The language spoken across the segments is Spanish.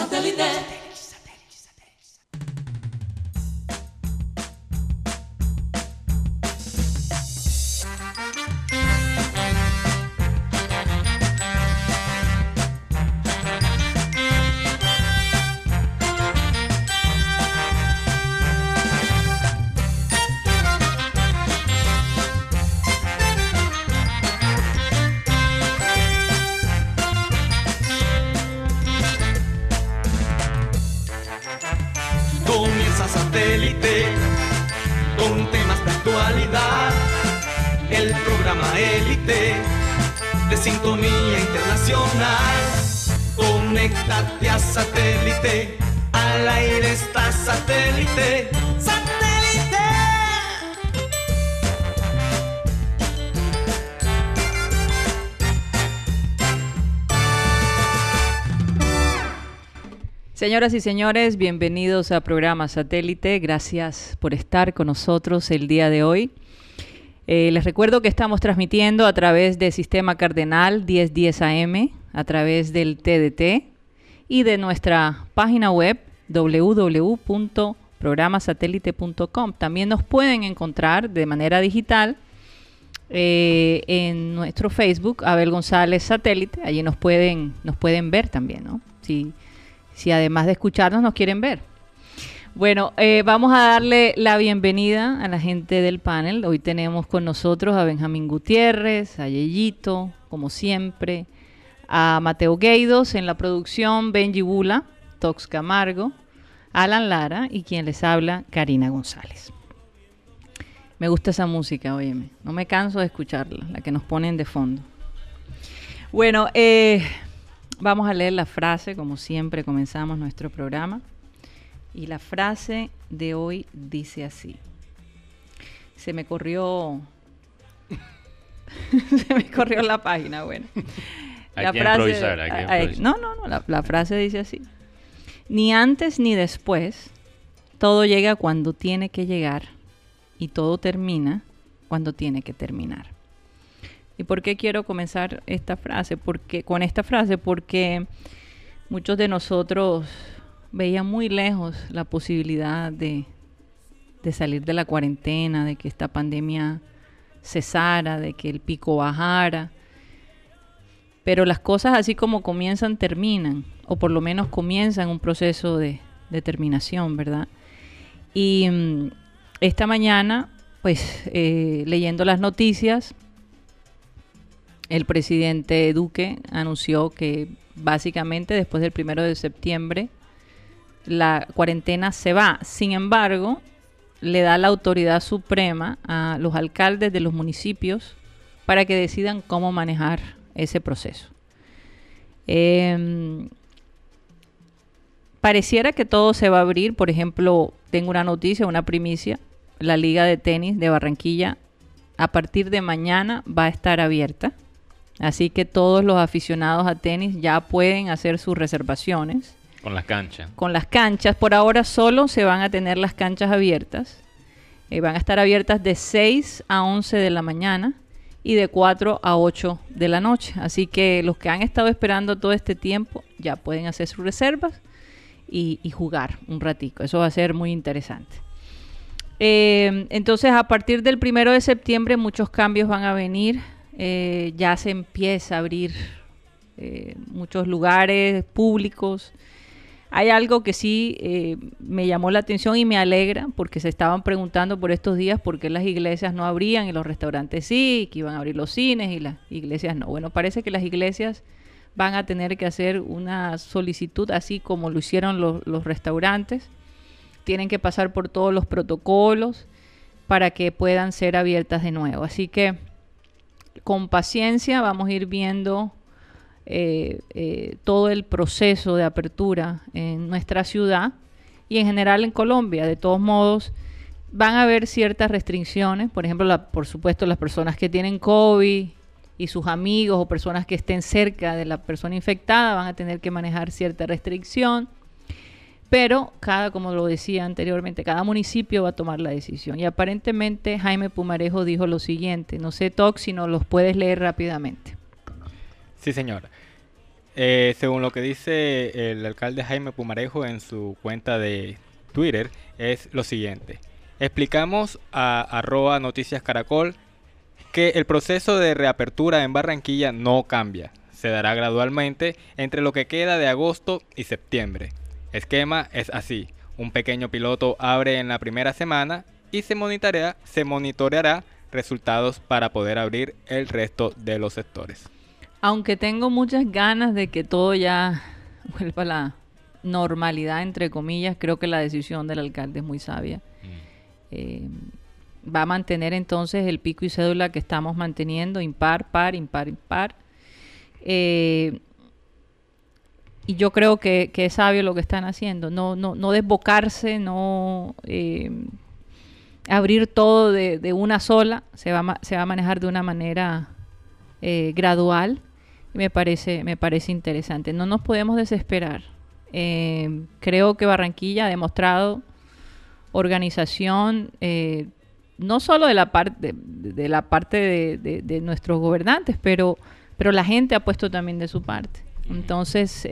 Satellite. Señoras y señores, bienvenidos a programa Satélite. Gracias por estar con nosotros el día de hoy. Eh, les recuerdo que estamos transmitiendo a través del Sistema Cardenal 1010 AM, a través del TDT y de nuestra página web www.programasatélite.com. También nos pueden encontrar de manera digital eh, en nuestro Facebook, Abel González Satélite. Allí nos pueden, nos pueden ver también, ¿no? Si, si además de escucharnos nos quieren ver. Bueno, eh, vamos a darle la bienvenida a la gente del panel. Hoy tenemos con nosotros a Benjamín Gutiérrez, a Yeyito, como siempre, a Mateo Gueidos en la producción, Benji Bula, Tox Camargo, Alan Lara y quien les habla, Karina González. Me gusta esa música, óyeme. No me canso de escucharla, la que nos ponen de fondo. Bueno, eh, Vamos a leer la frase, como siempre comenzamos nuestro programa. Y la frase de hoy dice así. Se me corrió... se me corrió la página, bueno. la frase, no, no, no, la, la frase dice así. Ni antes ni después, todo llega cuando tiene que llegar y todo termina cuando tiene que terminar. ¿Y por qué quiero comenzar esta frase? Porque, con esta frase, porque muchos de nosotros veían muy lejos la posibilidad de, de salir de la cuarentena, de que esta pandemia cesara, de que el pico bajara. Pero las cosas así como comienzan, terminan, o por lo menos comienzan un proceso de, determinación, ¿verdad? Y mm, esta mañana, pues eh, leyendo las noticias, el presidente Duque anunció que básicamente después del primero de septiembre la cuarentena se va. Sin embargo, le da la autoridad suprema a los alcaldes de los municipios para que decidan cómo manejar ese proceso. Em, pareciera que todo se va a abrir. Por ejemplo, tengo una noticia, una primicia. La Liga de Tenis de Barranquilla a partir de mañana va a estar abierta. Así que todos los aficionados a tenis ya pueden hacer sus reservaciones. Con las canchas. Con las canchas. Por ahora solo se van a tener las canchas abiertas. Eh, van a estar abiertas de 6 a 11 de la mañana y de 4 a 8 de la noche. Así que los que han estado esperando todo este tiempo ya pueden hacer sus reservas y, jugar un ratico. Eso va a ser muy interesante. Eh, entonces, a partir del primero de septiembre muchos cambios van a venir eh, ya se empieza a abrir eh, muchos lugares públicos. Hay algo que sí eh, me llamó la atención y me alegra porque se estaban preguntando por estos días por qué las iglesias no abrían y los restaurantes sí, que iban a abrir los cines y las iglesias no. Bueno, parece que las iglesias van a tener que hacer una solicitud así como lo hicieron los, los restaurantes. Tienen que pasar por todos los protocolos para que puedan ser abiertas de nuevo. Así que con paciencia vamos a ir viendo eh, eh, todo el proceso de apertura en nuestra ciudad y en general en Colombia. De todos modos, van a haber ciertas restricciones, por ejemplo, por supuesto, las personas que tienen COVID y sus amigos o personas que estén cerca de la persona infectada van a tener que manejar cierta restricción. Pero cada, como lo decía anteriormente, cada municipio va a tomar la decisión. Y aparentemente Jaime Pumarejo dijo lo siguiente, no sé, Tox, si no los puedes leer rápidamente. Sí, señor. eh, según lo que dice el alcalde Jaime Pumarejo en su cuenta de Twitter, es lo siguiente. Explicamos a arroba noticias caracol que el proceso de reapertura en Barranquilla no cambia. Se dará gradualmente entre lo que queda de agosto y septiembre. Esquema es así. Un pequeño piloto abre en la primera semana y se monitoreará, se monitoreará resultados para poder abrir el resto de los sectores. Aunque tengo muchas ganas de que todo ya vuelva a la normalidad, entre comillas, creo que la decisión del alcalde es muy sabia. Mm. Eh, va a mantener entonces el pico y cédula que estamos manteniendo, impar, par, impar, impar. Eh, y yo creo que, es sabio lo que están haciendo, no, no, no desbocarse, no eh, abrir todo de, una sola, se va, se va a manejar de una manera eh, gradual. Me parece, me parece interesante. No nos podemos desesperar. Eh, creo que Barranquilla ha demostrado organización, no solo de la parte de, la parte de, nuestros gobernantes, pero, pero la gente ha puesto también de su parte. Entonces,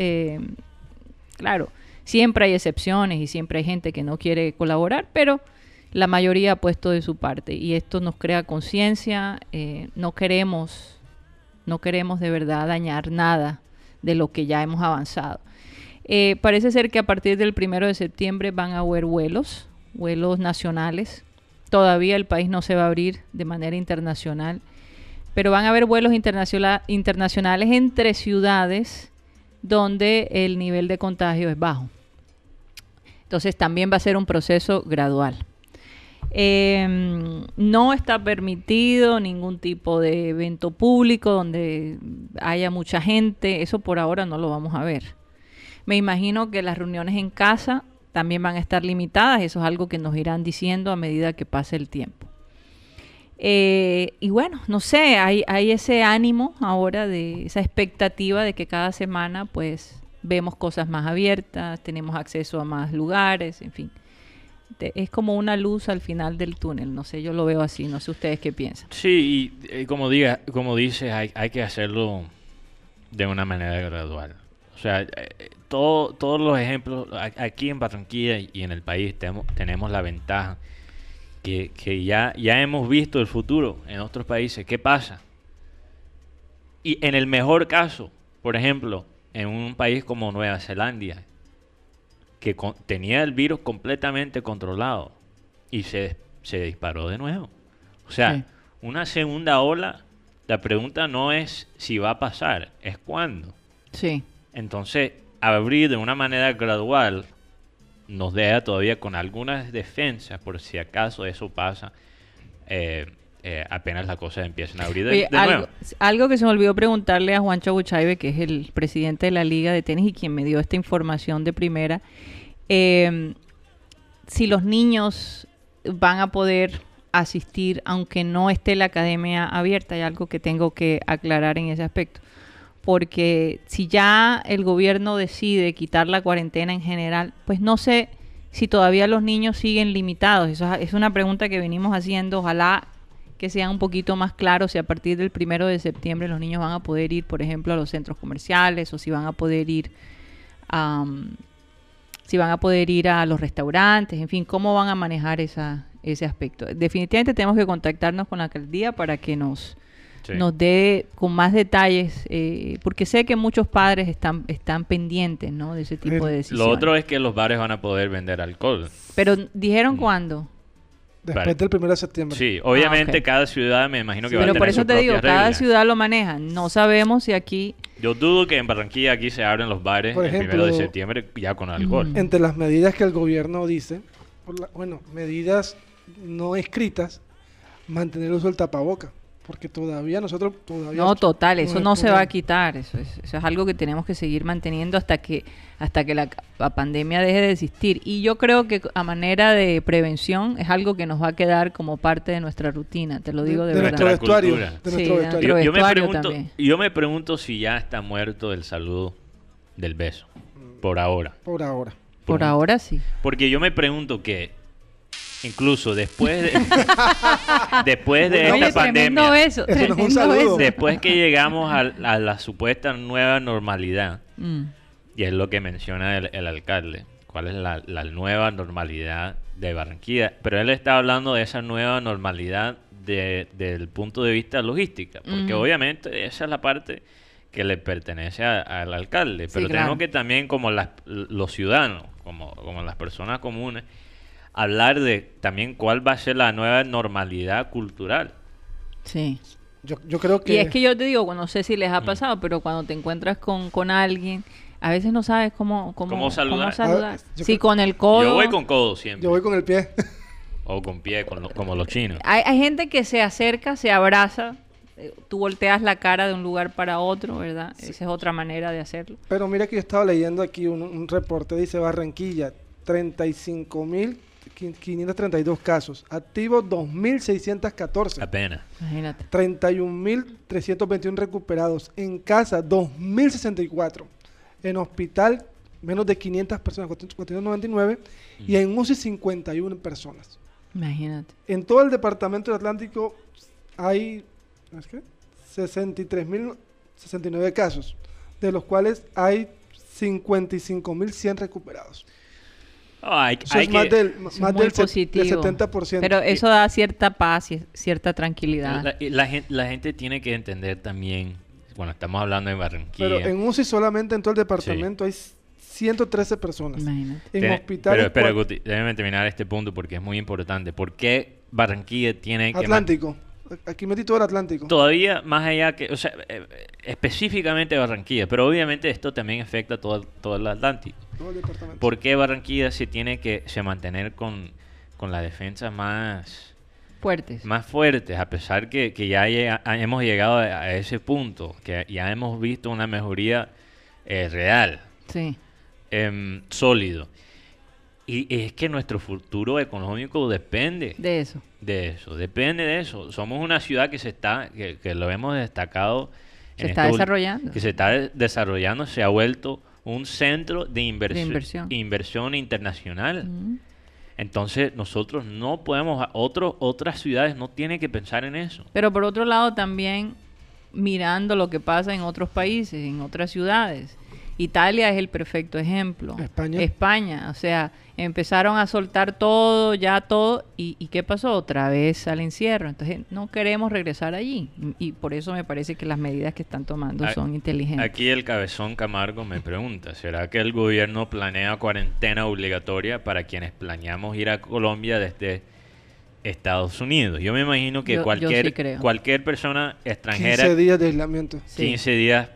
claro, siempre hay excepciones y siempre hay gente que no quiere colaborar, pero la mayoría ha puesto de su parte y esto nos crea conciencia, eh, no queremos, no queremos de verdad dañar nada de lo que ya hemos avanzado. Eh, parece ser que a partir del primero de septiembre van a haber vuelos, vuelos nacionales. Todavía el país no se va a abrir de manera internacional, pero van a haber vuelos internacionales entre ciudades donde el nivel de contagio es bajo. Entonces también va a ser un proceso gradual. Em, no está permitido ningún tipo de evento público donde haya mucha gente. Eso por ahora no lo vamos a ver. Me imagino que las reuniones en casa también van a estar limitadas. Eso es algo que nos irán diciendo a medida que pase el tiempo. Eh, y bueno, no sé, hay, hay ese ánimo ahora de esa expectativa de que cada semana pues vemos cosas más abiertas, tenemos acceso a más lugares, en fin es como una luz al final del túnel, no sé, yo lo veo así, no sé ustedes qué piensan. Sí, y eh, como, diga, como dices, hay, hay, que hacerlo de una manera gradual. O sea, eh, todo, todos los ejemplos, aquí en Barranquilla y en el país tenemos, tenemos la ventaja que, que ya, ya hemos visto el futuro en otros países. ¿Qué pasa? Y en el mejor caso, por ejemplo, en un país como Nueva Zelanda, que tenía el virus completamente controlado y se, se disparó de nuevo. O sea, una segunda ola, la pregunta no es si va a pasar, es cuándo. Sí. Entonces, abrir de una manera gradual nos deja todavía con algunas defensas por si acaso eso pasa. Eh, eh, apenas las cosas empiezan a abrir de, algo, nuevo. Algo que se me olvidó preguntarle a Juancho Buchaibe, que es el presidente de la Liga de Tenis y quien me dio esta información de primera, em, si los niños van a poder asistir aunque no esté la academia abierta, hay algo que tengo que aclarar en ese aspecto. Porque si ya el gobierno decide quitar la cuarentena en general, pues no sé si todavía los niños siguen limitados. Eso es una pregunta que venimos haciendo. Ojalá que sean un poquito más claros si a partir del primero de septiembre los niños van a poder ir, por ejemplo, a los centros comerciales o si van a poder ir a, si van a poder ir a los restaurantes, en fin, cómo van a manejar esa, ese aspecto. Definitivamente tenemos que contactarnos con la alcaldía para que nos, nos dé con más detalles, eh, porque sé que muchos padres están, están pendientes ¿no? de ese tipo de decisiones. Lo otro es que los bares van a poder vender alcohol. Pero dijeron mm. cuándo. Después del 1 de septiembre. Sí, obviamente ah, cada ciudad me imagino que va a tener Pero por eso te digo, cada ciudad lo maneja. No sabemos si aquí... Yo dudo que en Barranquilla aquí se abren los bares el 1 de septiembre ya con alcohol. Entre las medidas que el gobierno dice, bueno, medidas no escritas, mantener el uso del tapaboca porque todavía nosotros todavía no total eso no se va a quitar eso es, eso es algo que tenemos que seguir manteniendo hasta que hasta que la, pandemia deje de existir. Y yo creo que a manera de prevención es algo que nos va a quedar como parte de nuestra rutina te lo digo de, verdad. nuestro vestuario, de nuestro vestuario. Yo, me pregunto yo me pregunto si ya está muerto el saludo del beso por ahora. Por ahora. Por, ahora sí. Porque yo me pregunto que incluso después de, después de Oye, esta tremendo pandemia, eso, Eso no es un tremendo saludo. eso. después que llegamos a, a la supuesta nueva normalidad, Mm, y es lo que menciona el, el alcalde, cuál es la, la nueva normalidad de Barranquilla, pero él está hablando de esa nueva normalidad de- del punto de vista logística, porque obviamente esa es la parte que le pertenece a- al alcalde, Sí, pero claro. tenemos que también como las- los ciudadanos, como, como las personas comunes, hablar de también cuál va a ser la nueva normalidad cultural. Sí. Yo, yo creo que... Y es que yo te digo, no sé si les Mm. ha pasado, pero cuando te encuentras con, con alguien, a veces no sabes cómo, cómo, ¿Cómo saludar? saludar. Ah, yo Si creo- con el codo. Yo voy con codo siempre, Yo voy con el pie. o con pie, con lo- como los chinos. Hay, hay gente que se acerca, se abraza, eh, tú volteas la cara de un lugar para otro, ¿verdad? Esa es otra manera de hacerlo. Pero mira que yo estaba leyendo aquí un, un reporte, dice Barranquilla, 35.532 casos, activos 2.614, Apenas. Imagínate. 31.321 recuperados, en casa 2.064, en hospital menos de 500 personas, 499, y en UCI 51 personas. Imagínate. En todo el departamento del Atlántico hay ¿es qué? 63.069 casos, de los cuales hay 55.100 recuperados. Eso hay es más del, es más del, positivo. del 70%. Pero eso da cierta paz y cierta tranquilidad. La, la gen- la gente tiene que entender también, bueno, estamos hablando de Barranquilla. Pero en UCI solamente en todo el departamento hay 113 personas. Imagínate. En hospitales Pero, cua- Guti, déjeme terminar este punto porque es muy importante. ¿Por qué Barranquilla tiene que... Atlántico. Aquí metí todo el Atlántico. Todavía más allá que, o sea, eh, eh, específicamente Barranquilla, pero obviamente esto también afecta a todo, todo el Atlántico. Todo el departamento. ¿Por qué Barranquilla se tiene que se mantener con, con la defensa más, Fuertes. más fuertes, a pesar que, que ya llega- hemos llegado a, ese punto, que ya hemos visto una mejoría eh, real, Sí. em, sólido? Y es que nuestro futuro económico depende De eso. de eso, depende de eso. Somos una ciudad que se está, que, que lo hemos destacado. Se en está este desarrollando. Que se está de- desarrollando, se ha vuelto un centro de, inversi- De inversión. inversión internacional. Mm. Entonces nosotros no podemos, otros otras ciudades no tienen que pensar en eso. Pero por otro lado también mirando lo que pasa en otros países, en otras ciudades. Italia es el perfecto ejemplo. España. España, o sea, empezaron a soltar todo, ya todo, y, y ¿qué pasó? Otra vez al encierro. Entonces no queremos regresar allí. Y por eso me parece que las medidas que están tomando A- son inteligentes. Aquí el cabezón Camargo me pregunta, ¿será que el gobierno planea cuarentena obligatoria para quienes planeamos ir a Colombia desde Estados Unidos? Yo me imagino que Yo- yo cualquier, sí cualquier persona extranjera 15 días de aislamiento. Sí. 15 días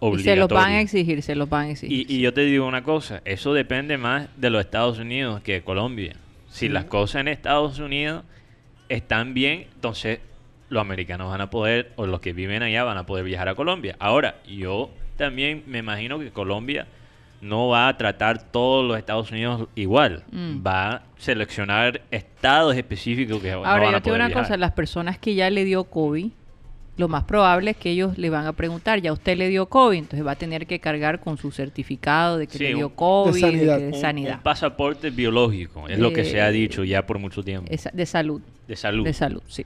Y se los van a exigir, se los van a exigir. Y, y yo te digo una cosa, eso depende más de los Estados Unidos que de Colombia. Si las cosas en Estados Unidos están bien, entonces los americanos van a poder, o los que viven allá van a poder viajar a Colombia. Ahora, yo también me imagino que Colombia no va a tratar todos los Estados Unidos igual. Mm. Va a seleccionar estados específicos que no Ahora, van a yo te digo poder una viajar. cosa, las personas que ya le dio COVID, lo más probable es que ellos le van a preguntar, ya usted le dio COVID, entonces va a tener que cargar con su certificado de que Sí, le dio COVID, de sanidad. que- de Un- sanidad, un pasaporte biológico, es lo que se ha dicho ya por mucho tiempo. de salud. de salud. De salud, sí.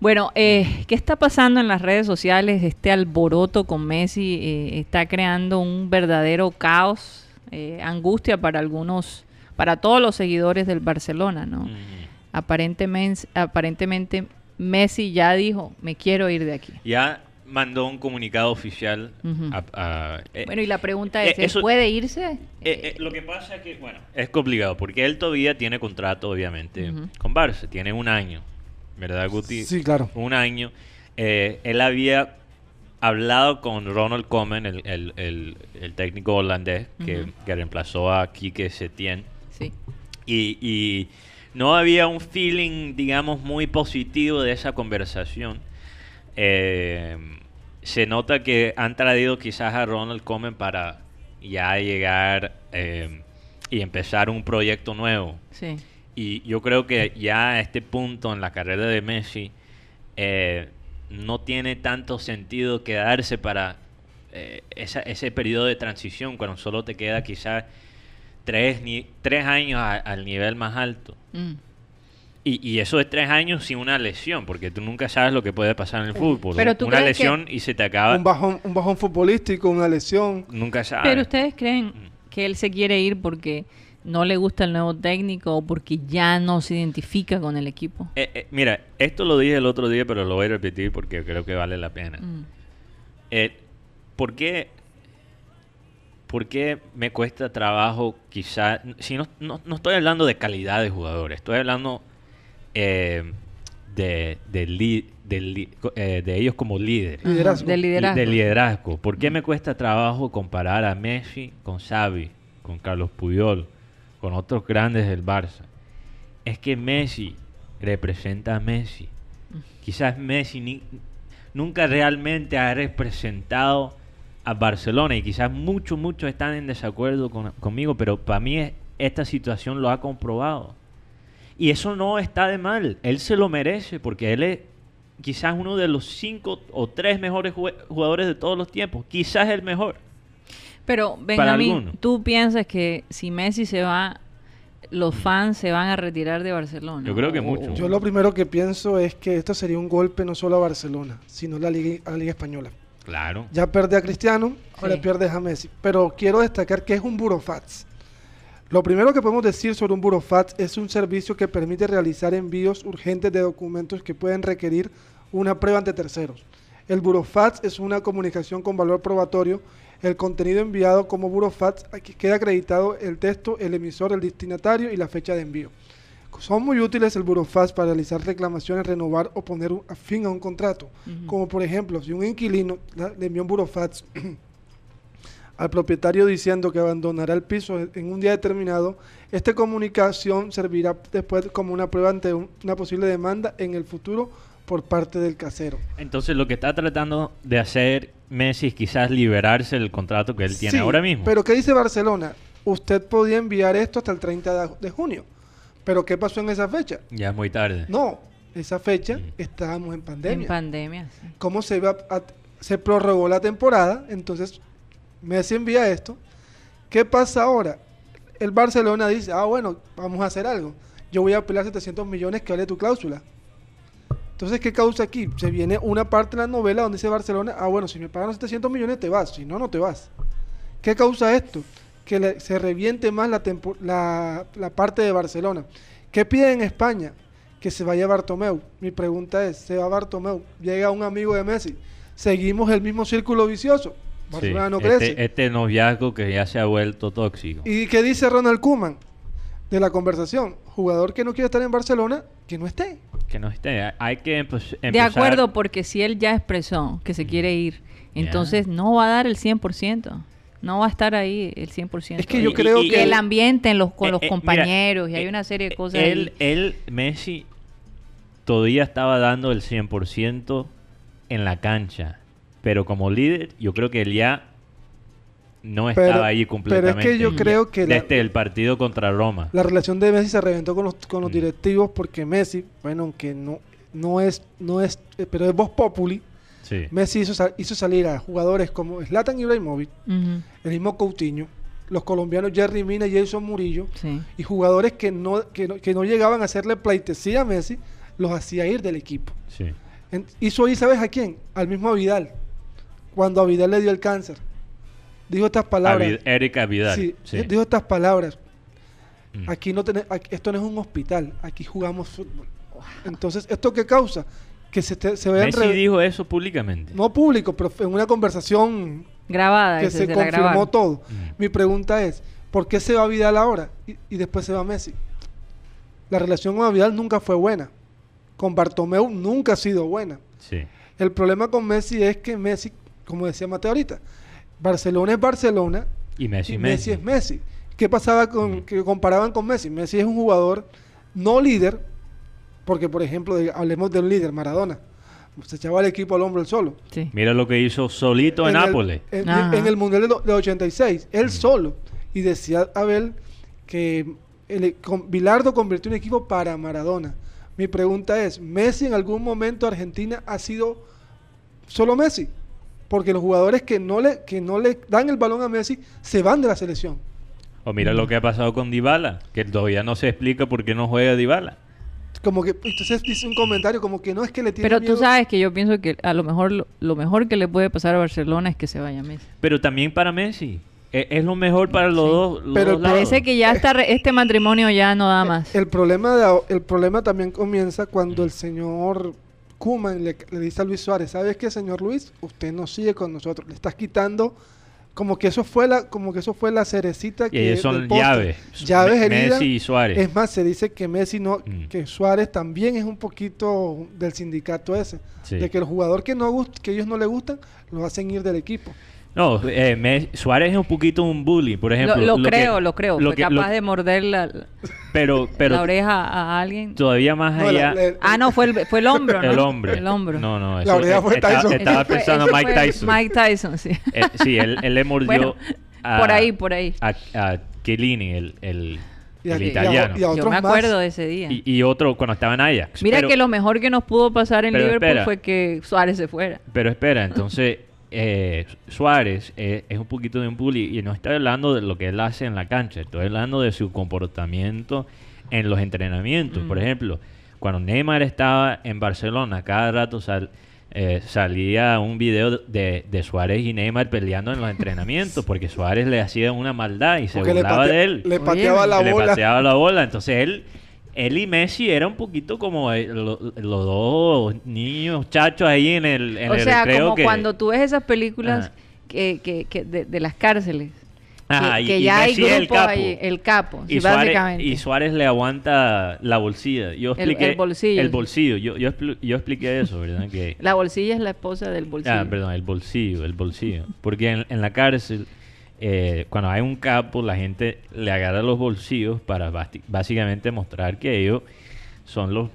Bueno, eh, ¿qué está pasando en las redes sociales? Este alboroto con Messi eh, está creando un verdadero caos, eh, angustia para algunos, para todos los seguidores del Barcelona, ¿no? Ujú. Aparentemente, aparentemente Messi ya dijo, me quiero ir de aquí. ya mandó un comunicado oficial Ujú. a- a- eh, Bueno, y la pregunta eh, es, ¿él eso- puede irse? eh, eh, lo que pasa es que, bueno, es complicado porque él todavía tiene contrato, obviamente, Ujú. con Barça. Tiene un año, ¿verdad, Guti? Sí, claro. Un año. Eh, él había hablado con Ronald Koeman, el, el- el- el técnico holandés que, Ujú. que reemplazó a Quique Setién. Sí. Y, y no había un feeling, digamos, muy positivo de esa conversación. Eh, se nota que han traído quizás a Ronald Koeman para ya llegar eh, y empezar un proyecto nuevo. Sí. Y yo creo que ya a este punto en la carrera de Messi eh, no tiene tanto sentido quedarse para eh, esa- ese periodo de transición cuando solo te queda quizás tres, ni, tres años a- al nivel más alto. Mm. Y, y eso es tres años sin una lesión, porque tú nunca sabes lo que puede pasar en el fútbol. Pero tú una crees que- lesión y se te acaba. Un bajón, un bajón futbolístico, una lesión. Nunca sabes. Pero ustedes creen Mm. que él se quiere ir porque no le gusta el nuevo técnico o porque ya no se identifica con el equipo. Eh, eh, mira, esto lo dije el otro día, pero lo voy a repetir porque creo que vale la pena. Mm. Eh, ¿por, qué, por qué me cuesta trabajo quizá... Si no, no, no estoy hablando de calidad de jugadores, estoy hablando eh, de, de, li- de li- eh, de ellos como líderes. Liderazgo. Del liderazgo. De liderazgo. ¿Por qué me cuesta trabajo comparar a Messi con Xavi, con Carlos Puyol, con otros grandes del Barça? Es que Messi representa a Messi. Quizás Messi ni- nunca realmente ha representado a Barcelona y quizás muchos, muchos están en desacuerdo con- conmigo, pero para mí es- esta situación lo ha comprobado. Y eso no está de mal. Él se lo merece porque él es quizás uno de los cinco o tres mejores jugadores de todos los tiempos. Quizás el mejor. Pero, Benjamín. ¿tú piensas que si Messi se va, los fans se van a retirar de Barcelona? Yo creo que O- mucho. Yo lo primero que pienso es que esto sería un golpe no solo a Barcelona, sino a la Liga, a la Liga Española. Claro. Ya pierde a Cristiano, ahora Sí. pierdes a Messi. Pero quiero destacar que es un Burofax. Lo primero que podemos decir sobre un Burofax es un servicio que permite realizar envíos urgentes de documentos que pueden requerir una prueba ante terceros. El Burofax es una comunicación con valor probatorio. El contenido enviado como Burofax aquí queda acreditado el texto, el emisor, el destinatario y la fecha de envío. Son muy útiles el Burofax para realizar reclamaciones, renovar o poner un- a fin a un contrato. Como por ejemplo, si un inquilino la- le envió un Burofax al propietario diciendo que abandonará el piso en- en un día determinado, esta comunicación servirá después como una prueba ante un- una posible demanda en el futuro por parte del casero. Entonces lo que está tratando de hacer Messi es quizás liberarse del contrato que él tiene Sí, ahora mismo. Pero ¿qué dice Barcelona? Usted podía enviar esto hasta el 30 de, de junio. Pero ¿qué pasó en esa fecha? Ya es muy tarde. No, esa fecha Mm. estábamos en pandemia. En pandemia, sí. cómo se iba a- se prorrogó la temporada, entonces Messi envía esto. ¿Qué pasa ahora? El Barcelona dice, ah, bueno, vamos a hacer algo. Yo voy a apelar 700 millones que vale tu cláusula. Entonces, ¿qué causa aquí? Se viene una parte de la novela donde dice Barcelona, ah, bueno, si me pagan los 700 millones te vas, si no, no te vas. ¿Qué causa esto? Que le- se reviente más la, tempo- la, la parte de Barcelona. ¿Qué pide en España? Que se vaya Bartomeu. Mi pregunta es, ¿se va Bartomeu? Llega un amigo de Messi. ¿Seguimos el mismo círculo vicioso? Sí, Barcelona no crece. este, este noviazgo que ya se ha vuelto tóxico. ¿Y qué dice Ronald Koeman de la conversación? Jugador que no quiere estar en Barcelona, que no esté. Que no esté. Hay que empe- empezar... De acuerdo, porque si él ya expresó que se quiere ir, entonces no va a dar el 100%. No va a estar ahí el 100%. Es que yo creo y- Y que... el ambiente en los, con Eh, los eh, mira, compañeros, y hay eh, una serie de cosas Él, ahí. él, Messi, todavía estaba dando el 100% en la cancha. Pero como líder, yo creo que él ya no Pero- estaba ahí pero es completamente. que yo creo que la- Desde el partido contra Roma. La relación de Messi se reventó con los, con los Mm. directivos porque Messi, bueno, aunque no, no es, no es, pero es voz populi, Sí. Messi hizo, sal- hizo salir a jugadores como Zlatan Ibrahimovic, Ujú, el mismo Coutinho, los colombianos Jerry Mina y Jason Murillo, sí. y jugadores que no, que no, que no llegaban a hacerle pleitesía a Messi, los hacía ir del equipo. sí. En- hizo ahí, ¿sabes a quién? Al mismo Vidal, cuando a Vidal le dio el cáncer. Dijo estas palabras. Avid- Erika Vidal. Sí, sí. dijo estas palabras. Mm. Aquí no tene- aquí- esto no es un hospital, aquí jugamos fútbol. Entonces, ¿esto qué causa? Que se, te- se vean Messi re- dijo eso públicamente. no público, pero en una conversación Grabada, que se confirmó todo. Mm. Mi pregunta es, ¿por qué se va Vidal ahora y, y después se va Messi? La relación con Vidal nunca fue buena. Con Bartomeu nunca ha sido buena. Sí. El problema con Messi es que Messi, como decía Mateo ahorita, Barcelona es Barcelona Y Messi, y Messi. Messi es Messi. ¿Qué pasaba con Mm. que comparaban con Messi? Messi es un jugador no líder, porque por ejemplo, de- hablemos de un líder, Maradona. Se echaba el equipo al hombro él solo. Sí. Mira lo que hizo solito en, el- Nápoles. En, en el Mundial de, de 86, él Mm. solo. Y decía Abel que el, con, Bilardo convirtió un equipo para Maradona. Mi pregunta es, ¿Messi en algún momento Argentina ha sido solo Messi? Porque los jugadores que no le, que no le dan el balón a Messi se van de la selección. O mira lo que ha pasado con Dybala, que todavía no se explica por qué no juega Dybala. Como que entonces dice un comentario como que no es que le tiene Pero tú sabes que yo pienso que a lo mejor lo, lo mejor que le puede pasar a Barcelona es que se vaya Messi. Pero también para Messi. E- Es, lo mejor para los Sí. dos. los Pero dos lados. Parece que ya está re- este matrimonio ya no da más. El problema, de, el problema también comienza cuando el señor Kuman le, le dice a Luis Suárez, ¿sabes qué, señor Luis? Usted no sigue con nosotros. Le estás quitando como que eso fue la, como que eso fue la cerecita Y que ellos son llaves. Llaves Me- heridas. Messi y Suárez. Es más, se dice que Messi no, Mm. que Suárez también es un poquito del sindicato ese, Sí. de que el jugador que no que ellos no le gustan, lo hacen ir del equipo. No, eh, Suárez es un poquito un bully, por ejemplo. lo, creo, lo creo. lo Fue que- capaz lo- de morder la, Pero, pero la oreja a alguien. todavía más No, allá. la- la- Ah, no, fue el, fue el hombro, ¿no? el hombre. El hombro. No, no, La oreja fue Tyson. estaba fue- pensando ese Mike Tyson. Mike Tyson, sí. Eh, sí, él, él le mordió Bueno, a, por ahí, por ahí. a, a Chiellini, el, el, Y el y italiano. y a Yo otros me más. acuerdo de ese día. Y, y otro cuando estaba en Ajax. Mira pero, que lo mejor que nos pudo pasar en Liverpool espera. fue que Suárez se fuera. pero espera, entonces eh, Suárez eh, es un poquito de un bully y no estoy hablando de lo que él hace en la cancha, estoy hablando de su comportamiento en los entrenamientos. Por Mm. ejemplo, cuando Neymar estaba en Barcelona, cada rato sal- eh, salía un video de, de Suárez y Neymar peleando en los entrenamientos porque Suárez le hacía una maldad y se Porque le, burlaba de él. le Oye, pateaba la que le bola. pateaba la bola. Entonces él, él y Messi era un poquito como eh, lo- los dos niños chachos ahí en el, en o el sea, como que- cuando tú ves esas películas Ajá. que, que, que de, de las cárceles. Ajá, que y- que y ya hay es el grupos capo. ahí, el capo, sí, y, Suárez, básicamente. y Suárez le aguanta la bolsilla. Yo El- expliqué el bolsillo. El bolsillo. Yo, yo, yo expliqué eso, ¿verdad? Que, La bolsilla es la esposa del bolsillo. Ah, perdón, el bolsillo, el bolsillo. Porque en, en la cárcel, eh, cuando hay un capo, la gente le agarra los bolsillos para básicamente mostrar que ellos son los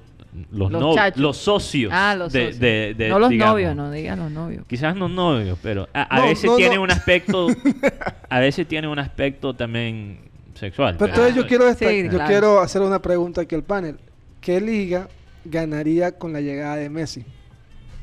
los, Los no- los socios. Ah, los de- socios. de- de- no los digamos. novios, no digan los novios. Quizás no novios, pero a, a No, veces no, tiene no. un aspecto, a veces tiene un aspecto también sexual. Pero entonces yo quiero, desta- Sí, yo claro. quiero hacer una pregunta aquí al panel. ¿Qué liga ganaría con la llegada de Messi?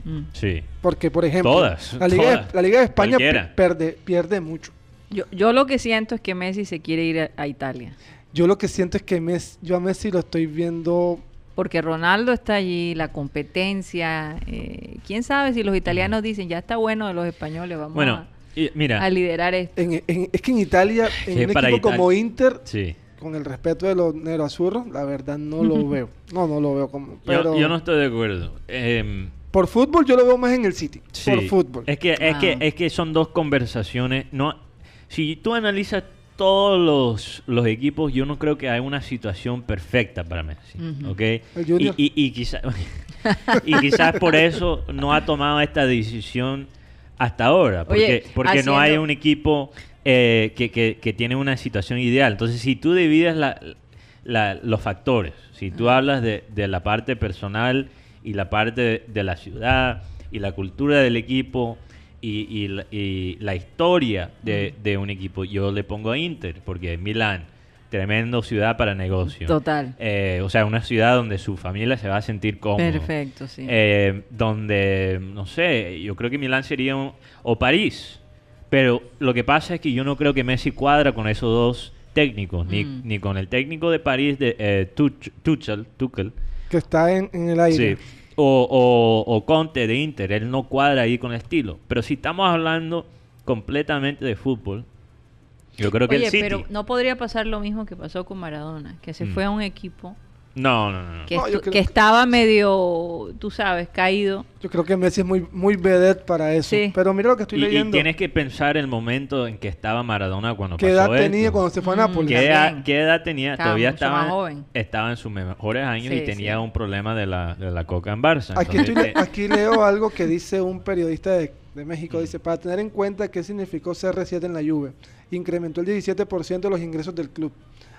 Mm. Sí. Porque, por ejemplo, Todas, la, Liga de, la Liga de España pierde, pierde mucho. Yo, yo lo que siento es que Messi se quiere ir a, a Italia. Yo lo que siento es que Messi, yo a Messi lo estoy viendo... Porque Ronaldo está allí, la competencia. eh, ¿Quién sabe si los italianos dicen ya está bueno de los españoles? Vamos Bueno, y a, mira, a liderar esto. en- en- es que en Italia, en un para equipo Italia- como Inter, sí. con el respeto de los neroazurros, la verdad no lo veo. No, no lo veo como... Pero Yo, yo no estoy de acuerdo. Em, Por fútbol yo lo veo más en el City. sí. Por fútbol. Es que, es, que, Ah. es que son dos conversaciones. No, si tú analizas todos los, los equipos, yo no creo que hay una situación perfecta para Messi. Ujú. ¿ok? El Junior. Y, y, y quizá- y quizás por eso no ha tomado esta decisión hasta ahora. Porque, Oye, porque no hay un equipo eh, que, que- que tiene una situación ideal. Entonces, si tú divides la- la- los factores, si tú hablas de, de la parte personal y la parte de, de la ciudad y la cultura del equipo y, y la, y la historia de, de un equipo, yo le pongo a Inter, porque Milán, tremendo ciudad para negocio. Total. Eh, o sea, una ciudad donde su familia se va a sentir cómodo. Perfecto, sí. Eh, donde, no sé, yo creo que Milán sería un- o París. Pero lo que pasa es que yo no creo que Messi cuadra con esos dos técnicos, ni, Mm. ni con el técnico de París, de eh, Tuch- Tuchel, Tuchel, Que está en, en el aire. sí, o, o, o Conte de Inter, él no cuadra ahí con el estilo. Pero si estamos hablando completamente de fútbol, yo creo que Oye, el City... pero no podría pasar lo mismo que pasó con Maradona, que se Mm. fue a un equipo No, no, no. no. que, No, creo que que- estaba medio, tú sabes, caído. Yo creo que Messi es muy, muy vedette para eso. Sí. Pero mira lo que estoy Y, y leyendo. tienes que pensar el momento en que estaba Maradona cuando ¿Qué pasó edad esto. tenía cuando se fue a Nápoles? ¿Qué edad, qué edad tenía? Estaba Todavía estaba, joven. estaba en sus mejores años y tenía sí. un problema de la, de la coca en Barça. Aquí, Entonces, estoy le- te- aquí leo algo que dice un periodista de, de México. Dice, para tener en cuenta qué significó CR7 en la Juve. Incrementó el 17% de los ingresos del club.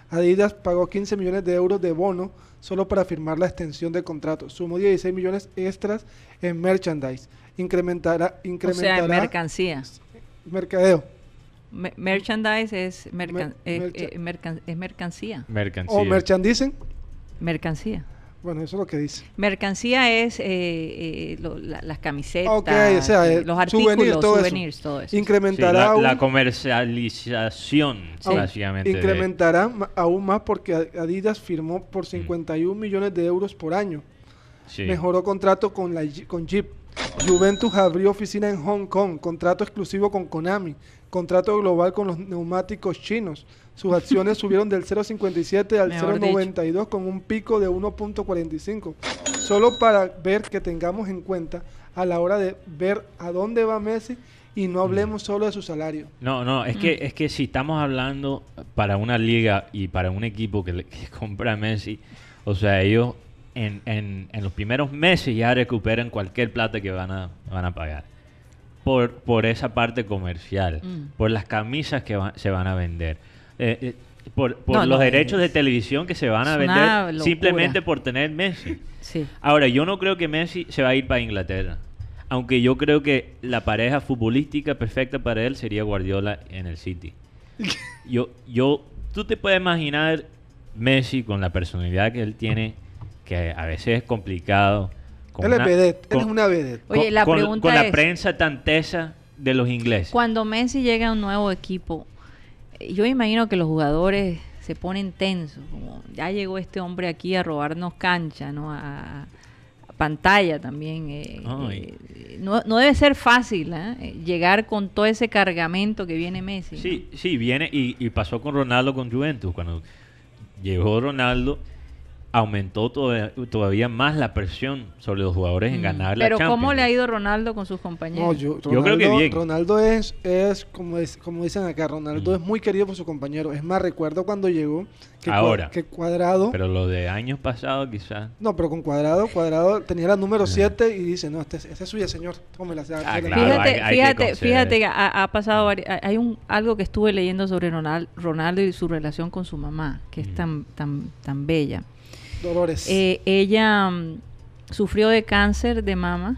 Adidas pagó 15 millones de euros de bono solo para firmar la extensión del contrato. Sumó 16 millones extras en merchandise. Incrementará, O sea, en mercancía. mercadeo. Me- merchandise es, mercan- Mer- eh, mercha- eh, mercan- es mercancía. mercancía. O merchandising. Mercancía. Bueno, eso es lo que dice. Mercancía es eh, eh, lo- la- las camisetas, Ok, o sea, eh, los artículos, souvenir, todo eso. souvenirs, todo eso. Sí, Incrementará la, aún, la comercialización, aún- básicamente. incrementará aún más porque Adidas firmó por 51 millones de euros por año. sí. Mejoró contrato con, la, con Jeep. Juventus abrió oficina en Hong Kong. Contrato exclusivo con Konami. Contrato global con los neumáticos chinos. Sus acciones subieron del 0.57 al Mejor 0.92 con un pico de 1.45. Solo para ver que tengamos en cuenta a la hora de ver a dónde va Messi y no hablemos solo de su salario. No, no, es que, es que si estamos hablando para una liga y para un equipo que, le- que compra a Messi, o sea, ellos en, en, en los primeros meses ya recuperan cualquier plata que van a, van a pagar. Por, por esa parte comercial, Mm. por las camisas que va- se van a vender, eh, eh, por, por No, los no, derechos de televisión que se van a vender simplemente por tener Messi. Sí. Ahora, yo no creo que Messi se va a ir para Inglaterra. Aunque yo creo que la pareja futbolística perfecta para él sería Guardiola en el City. Yo, yo, tú te puedes imaginar Messi con la personalidad que él tiene, que a veces es complicado. con él es una- vedette, él es con- una vedette. Oye, con- la con- pregunta con la es- prensa tan tesa de los ingleses. Cuando Messi llega a un nuevo equipo, eh, yo imagino que los jugadores se ponen tensos, como ya llegó este hombre aquí a robarnos cancha, ¿no? A, a pantalla también. eh, eh, no, no debe ser fácil ¿eh? Llegar con todo ese cargamento que viene Messi. ¿no? Sí, sí, viene y, y pasó con Ronaldo con Juventus. Cuando llegó Ronaldo, aumentó toda- todavía más la presión sobre los jugadores en Mm. ganar la Pero Champions. ¿cómo le ha ido Ronaldo con sus compañeros? No, yo, Yo creo que Ronaldo- bien. Ronaldo es, es como, es- como dicen acá, Ronaldo Mm. es muy querido por su compañero. Es más, recuerdo cuando llegó que, cua- Ahora. que Cuadrado... Pero lo de años pasados quizás... No, pero con Cuadrado, Cuadrado tenía la número 7 y dice, no, este, es- suya, señor. Tómela. se- Ah, claro, fíjate, hay- hay que fíjate, fíjate que ha, ha pasado hay un algo que estuve leyendo sobre Ronald- Ronaldo y su relación con su mamá, que es Mm. tan tan tan bella. Dolores. Eh, ella mm, sufrió de cáncer de mama,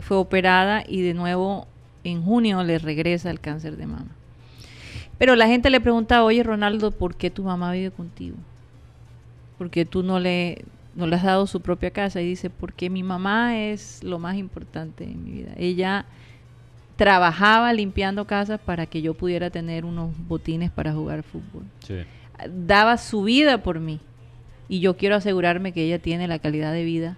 fue operada y de nuevo en junio le regresa el cáncer de mama. Pero la gente le preguntaba, oye Ronaldo, ¿por qué tu mamá vive contigo? Porque tú no le, no le has dado su propia casa. Y dice, porque mi mamá es lo más importante en mi vida. Ella trabajaba limpiando casas para que yo pudiera tener unos botines para jugar fútbol Sí. daba su vida por mí. Y yo quiero asegurarme que ella tiene la calidad de vida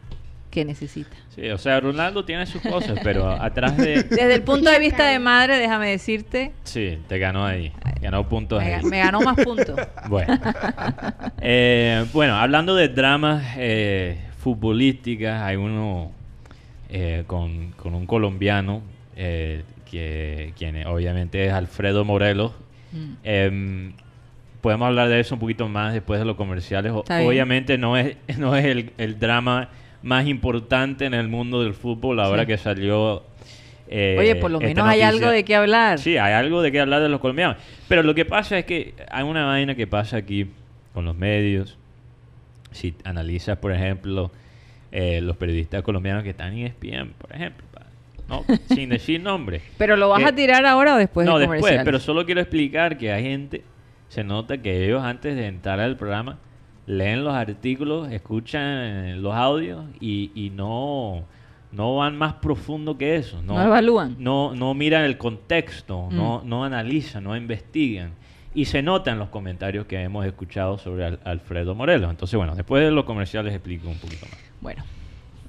que necesita. Sí, o sea, Ronaldo tiene sus cosas, pero atrás de... Desde el punto de vista de madre, déjame decirte, Sí, te ganó ahí. Ganó puntos me, ahí. me ganó más puntos. Bueno. Eh, bueno, hablando de dramas eh, futbolísticas, hay uno eh, con, con un colombiano, eh, que, quien obviamente es Alfredo Morelos. Mm. Em, podemos hablar de eso un poquito más después de los comerciales. Obviamente no es, no es el, el drama más importante en el mundo del fútbol ahora Sí. que salió. eh, Oye, por lo menos hay algo de qué hablar. Sí, hay algo de qué hablar de los colombianos. Pero lo que pasa es que hay una vaina que pasa aquí con los medios. Si analizas, por ejemplo, eh, los periodistas colombianos que están en ESPN, por ejemplo, no, sin decir nombres. Pero lo vas Que- a tirar ahora o después no, del después, pero solo quiero explicar que hay gente, se nota que ellos antes de entrar al programa leen los artículos, escuchan los audios y, y no, no van más profundo que eso. No evalúan. No, no miran el contexto, Mm. no, no analizan, no investigan. Y se notan los comentarios que hemos escuchado sobre Al- Alfredo Morelos. Entonces, bueno, después de los comerciales explico un poquito más. Bueno,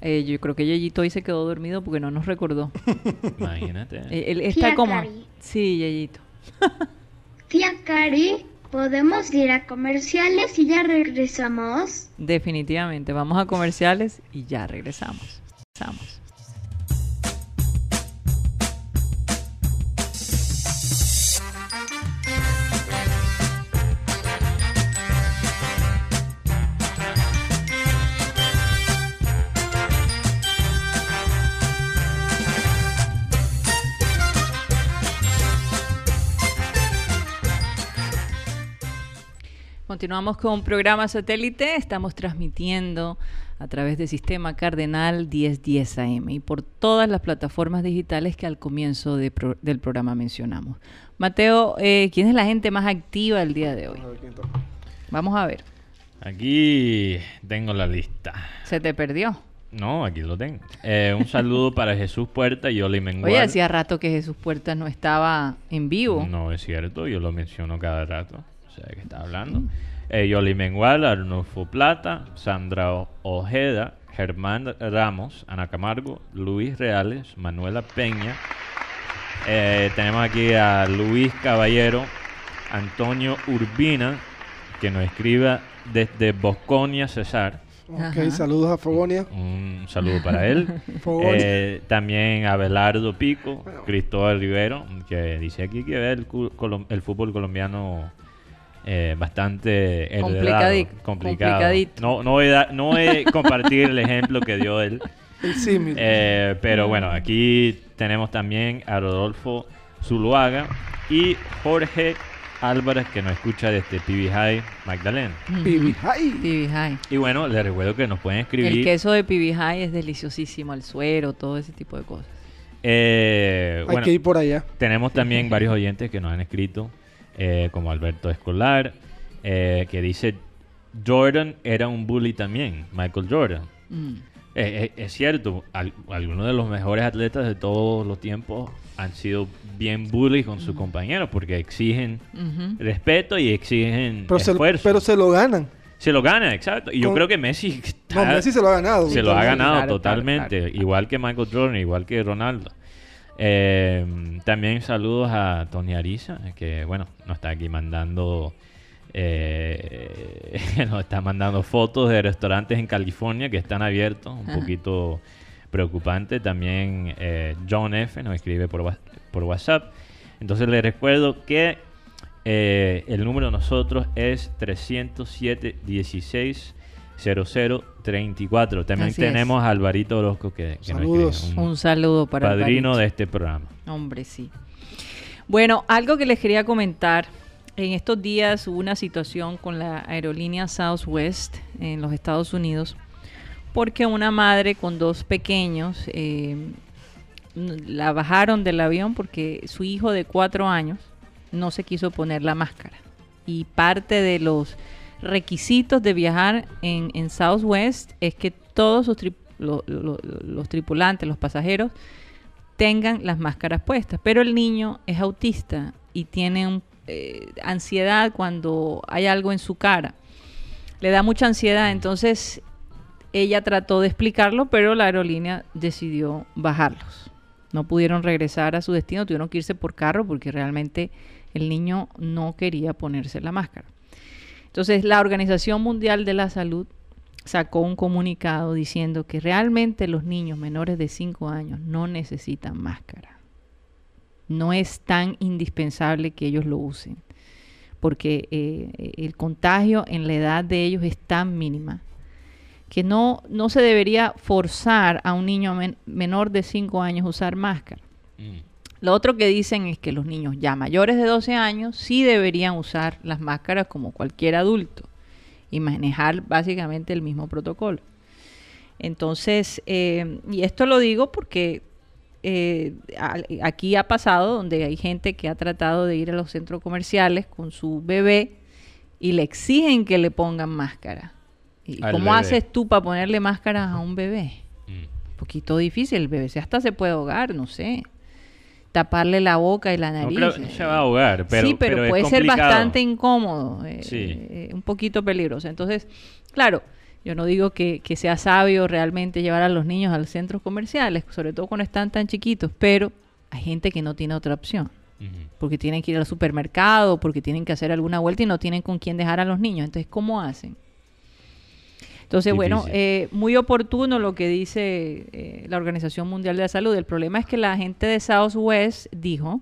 eh, yo creo que Yeyito hoy se quedó dormido porque no nos recordó. Imagínate. Eh, Él está Tía como... Cari. Sí, Yeyito. Tía Cari, ¿podemos ir a comerciales y ya regresamos? Definitivamente. Vamos a comerciales y ya regresamos. Regresamos. Continuamos con programa satélite. Estamos transmitiendo a través del sistema Cardenal 1010 AM y por todas las plataformas digitales que al comienzo de pro- del programa mencionamos. Mateo, eh, ¿quién es la gente más activa el día de hoy? Vamos a ver. Aquí tengo la lista. Se te perdió. No, aquí lo tengo. Eh, un saludo para Jesús Puerta y Oli Mengual. Oye, hacía rato que Jesús Puertas no estaba en vivo. No es cierto, yo lo menciono cada rato. O sea, que está hablando. Eh, Yoli Mengual, Arnulfo Plata, Sandra Ojeda, Germán Ramos, Ana Camargo, Luis Reales, Manuela Peña. Eh, tenemos aquí a Luis Caballero, Antonio Urbina, que nos escriba desde Bosconia, Cesar. Ok, Ajá. saludos a Fogonia. Un saludo para él. Fogonia. Eh, también Abelardo Pico, Cristóbal Rivero, que dice aquí que ve el, el fútbol colombiano eh, bastante heredado, complicado. complicadito. No, no, voy a, dar- no voy a compartir el ejemplo que dio él, El símil. eh, pero bueno, aquí tenemos también a Rodolfo Zuluaga y Jorge Álvarez, que nos escucha desde PB High, Magdalena. PB High. Y bueno, les recuerdo que nos pueden El escribir. queso de PB High es deliciosísimo, el suero, todo ese tipo de cosas. eh, Hay bueno, que ir por allá. Tenemos también varios oyentes que nos han escrito, eh, como Alberto Escolar, eh, que dice, Jordan era un bully también, Michael Jordan. Mm. Eh, eh, es cierto, al- algunos de los mejores atletas de todos los tiempos han sido bien bullies con sus compañeros porque exigen respeto y exigen Pero se, esfuerzo. pero se lo ganan. Se lo gana, exacto. Y yo creo que Messi No, está- Messi se lo ha ganado. se lo ha ganado claro, totalmente, claro, igual que Michael Jordan, igual que Ronaldo. Eh, también saludos a Tony Ariza, que bueno, nos está aquí mandando, eh, nos está mandando fotos de restaurantes en California que están abiertos, un Ajá. poquito preocupante. También eh, John F nos escribe por, por WhatsApp. Entonces les recuerdo que eh, el número de nosotros es 307 16 0034. También Así es. tenemos a Alvarito Orozco que, que nos Saludos. un Un saludo para padrino Alvarito. de este programa. Hombre, sí. Bueno, algo que les quería comentar. En estos días hubo una situación con la aerolínea Southwest en los Estados Unidos porque una madre con dos pequeños eh, la bajaron del avión porque su hijo de cuatro años no se quiso poner la máscara. Y parte de los requisitos de viajar en, Southwest es que todos sus tri- lo- lo- los tripulantes, los pasajeros, tengan las máscaras puestas. Pero el niño es autista y tiene eh, ansiedad cuando hay algo en su cara. Le da mucha ansiedad, entonces ella trató de explicarlo, pero la aerolínea decidió bajarlos. No pudieron regresar a su destino, tuvieron que irse por carro porque realmente el niño no quería ponerse la máscara. Entonces la Organización Mundial de la Salud sacó un comunicado diciendo que realmente los niños menores de 5 años no necesitan máscara. No es tan indispensable que ellos lo usen, porque eh, el contagio en la edad de ellos es tan mínima que no, no se debería forzar a un niño men- menor de 5 años a usar máscara. Lo otro que dicen es que los niños ya mayores de 12 años sí deberían usar las máscaras como cualquier adulto y manejar básicamente el mismo protocolo. Entonces, eh, y esto lo digo porque eh, aquí ha pasado donde hay gente que ha tratado de ir a los centros comerciales con su bebé y le exigen que le pongan máscara. ¿Y Al cómo bebé. haces tú para ponerle máscaras a un bebé? Mm. Un poquito difícil, el bebé hasta se puede ahogar, no sé. Taparle la boca y la No nariz. creo se va a ahogar, pero, sí, pero, puede ser bastante incómodo, eh, Sí. eh, un poquito peligroso. Entonces, claro, yo no digo que, que sea sabio realmente llevar a los niños a los centros comerciales, sobre todo cuando están tan chiquitos, pero hay gente que no tiene otra opción, porque tienen que ir al supermercado, porque tienen que hacer alguna vuelta y no tienen con quién dejar a los niños. Entonces, ¿cómo hacen? Entonces, bueno, eh, muy oportuno lo que dice eh, la Organización Mundial de la Salud. El problema es que la gente de Southwest dijo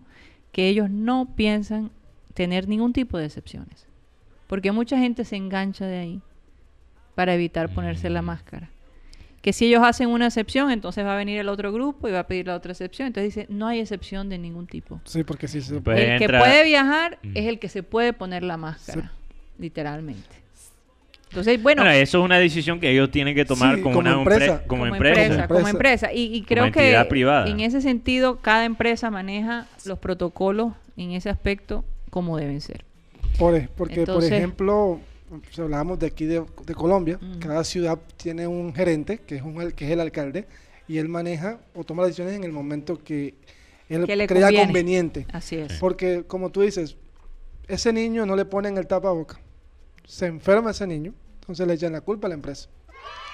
que ellos no piensan tener ningún tipo de excepciones. Porque mucha gente se engancha de ahí para evitar ponerse la Mm. máscara. Que si ellos hacen una excepción, entonces va a venir el otro grupo y va a pedir la otra excepción. Entonces dice, no hay excepción de ningún tipo. Sí, porque sí se Pues- el que puede viajar Mm. es el que se puede poner la máscara, literalmente. Entonces, bueno, Bueno, eso es una decisión que ellos tienen que tomar Sí, como, como una empre- empresa. como como empresa. empresa, como Empresa. Y, y creo entidad que privada. en ese sentido cada empresa maneja los protocolos en ese aspecto como deben ser. Por e- porque, Entonces- por ejemplo, si hablábamos de aquí de, de Colombia, Ujú. cada ciudad tiene un gerente, que es, un, que es el alcalde, y él maneja o toma las decisiones en el momento que él Que le crea conviene. conveniente. Así es. Porque, como tú dices, ese niño no le ponen el tapaboca. Se enferma ese niño, entonces le echan la culpa a la empresa.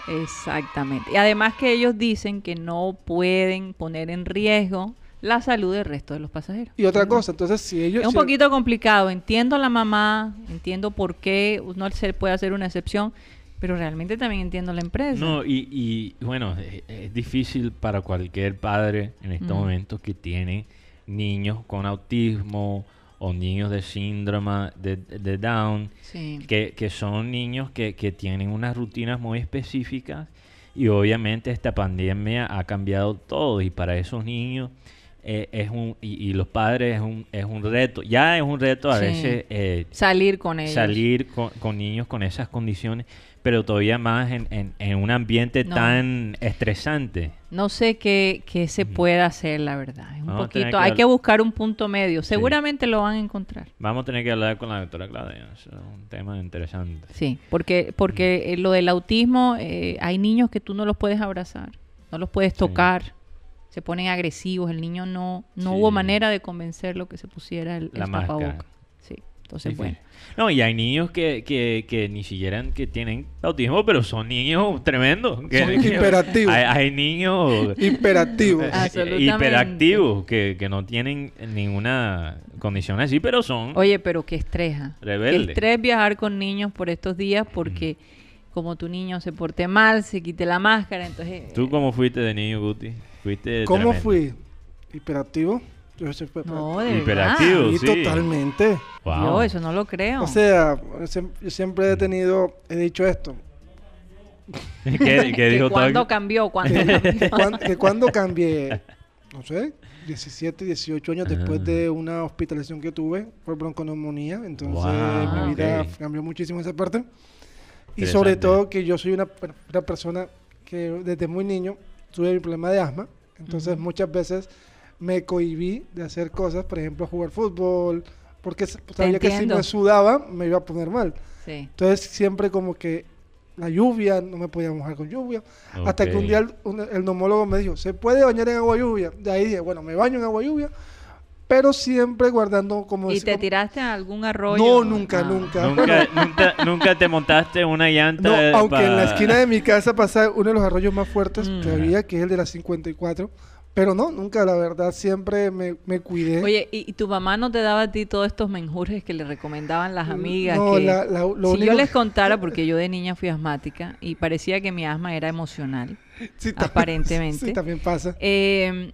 Exactamente. Y además que ellos dicen que no pueden poner en riesgo la salud del resto de los pasajeros. Y otra cosa, entonces si ellos... Es un si- poquito complicado. Entiendo a la mamá, entiendo por qué no se puede hacer una excepción, pero realmente también entiendo a la empresa. No, y, y, bueno, es, es difícil para cualquier padre en estos Mm. momentos que tiene niños con autismo o niños de síndrome de, de Down, Sí. que, que son niños que, que tienen unas rutinas muy específicas y obviamente esta pandemia ha cambiado todo y para esos niños eh, es un y, y los padres es un, es un reto ya es un reto a Sí. veces eh, Salir con ellos. salir con, con niños con esas condiciones pero todavía más en, en- en un ambiente No. tan estresante No sé qué, qué se puede hacer, la verdad. Es un Vamos poquito, que hay que buscar un punto medio. Seguramente lo van a encontrar. vamos a tener que hablar con la doctora Claudia es un tema interesante Sí, porque, porque eh, lo del autismo, eh, hay niños que tú no los puedes abrazar, no los puedes Sí. tocar, se ponen agresivos, el niño no, no Sí. hubo manera de convencerlo que se pusiera el, La el máscara. Sí, entonces Sí, sí. bueno. No, y hay niños que, que, que ni siquiera que tienen autismo, pero son niños tremendos. que- Son que- hiperativos. Hay, hay niños Hiperactivos. eh, Absolutamente. hiperactivos que, que no tienen ninguna condición así, pero son... Oye, pero qué estrés. ¿ah? Qué Rebelde. estrés viajar con niños por estos días porque como tu niño se porte mal, se quite la máscara, entonces... ¿Tú cómo fuiste de niño, Guti? Fuiste ¿Cómo tremendo. fui? ¿Hiperactivo? No, de Hiperactivo. verdad. Sí, sí. totalmente. Wow. Yo eso no lo creo. O sea, yo siempre he tenido, he dicho esto, ¿Qué, qué que dijo cuándo cambió, cuándo cambió. que cuan- que cuando cambié, no sé, 17, 18 años después Ah. de una hospitalización que tuve por bronconeumonía, entonces Wow, mi vida ok. cambió muchísimo esa parte. Y sobre todo que yo soy una, una persona que desde muy niño tuve mi problema de asma, entonces Ujú. muchas veces me cohibí de hacer cosas, por ejemplo, jugar fútbol, porque sabía que si me sudaba me iba a poner mal. Sí. Entonces siempre como que la lluvia, no me podía mojar con lluvia. Hasta que un día el, un- el neumólogo me dijo, ¿se puede bañar en agua lluvia? De ahí dije, bueno, me baño en agua lluvia, pero siempre guardando como... ¿Y ese- te como- tiraste a algún arroyo? No, nunca, Ah. nunca. ¿Nunca, nunca, nunca te montaste una llanta? No, aunque en la esquina de mi casa pasa uno de los arroyos más fuertes Mm. que había, que es el de la 54. Pero no, nunca, la verdad, siempre me, me cuidé. Oye, ¿y, y tu mamá no te daba a ti todos estos menjures que le recomendaban las amigas? No, que la- la- lo si yo les contara, porque yo de niña fui asmática y parecía que mi asma era emocional, Sí, también- aparentemente. Sí, también pasa. eh,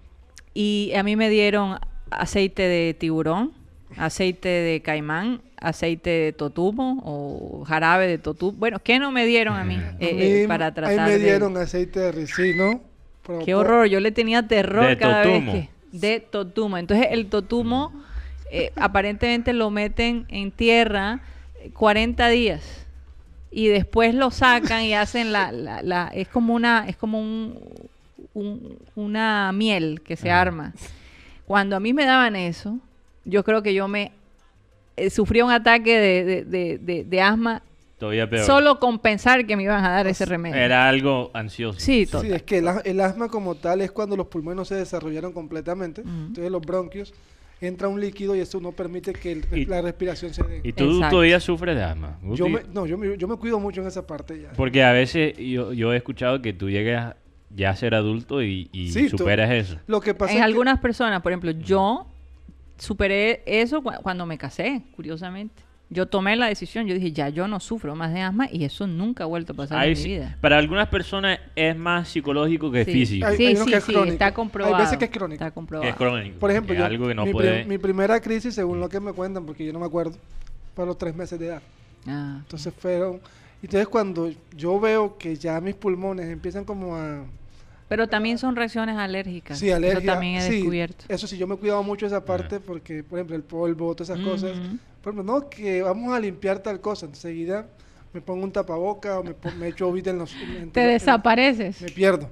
y a mí me dieron aceite de tiburón, aceite de caimán, aceite de totumo o jarabe de totumo. Bueno, ¿qué no me dieron a mí eh, A eh, mí- para tratar Ahí me de- dieron aceite de ricino. Pero Qué horror, yo le tenía terror De cada totumo. vez que de totumo. Entonces el totumo eh, aparentemente lo meten en tierra eh, 40 días y después lo sacan y hacen la, la, la- es como una es como un, un- una miel que se Ajá. arma. Cuando a mí me daban eso, yo creo que yo me eh, sufría un ataque de, de- de- de- de asma Todavía peor. solo con pensar que me iban a dar ese remedio. Era algo ansioso. Sí, Sí, total. es que el, asma como tal es cuando los pulmones no se desarrollaron completamente. Entonces los bronquios entra un líquido y eso no permite que el- Y- la respiración se dé. ¿Y tú Exacto. todavía sufres de asma? Yo me, no, yo me, yo me cuido mucho en esa parte ya. Porque a veces yo, yo he escuchado que tú llegas ya a ser adulto y, y Sí, tú- superas eso. Lo que pasa en es que- algunas personas, por ejemplo, yo superé eso cu- cuando me casé, curiosamente. Yo tomé la decisión, yo dije, ya yo no sufro más de asma y eso nunca ha vuelto a pasar Ahí en mi vida. para algunas personas es más psicológico que Sí. físico. Hay- sí, hay sí, que es sí, está Hay comprobado. veces que es crónico. Está comprobado. es crónico. Por ejemplo, que yo- es algo que no mi, puede... prim- mi primera crisis, según lo que me cuentan, porque yo no me acuerdo, fue a los tres meses de edad. Ah, Entonces fueron... Entonces cuando yo veo que ya mis pulmones empiezan como a... Pero también son reacciones alérgicas. Sí, alergia. Eso también he sí, descubierto. Eso sí, yo me he cuidado mucho esa parte porque, por ejemplo, el polvo, todas esas cosas. Por ejemplo, no, que vamos a limpiar tal cosa. Enseguida me pongo un tapaboca o me, me echo ovita en los... en- Te en- desapareces. Me pierdo.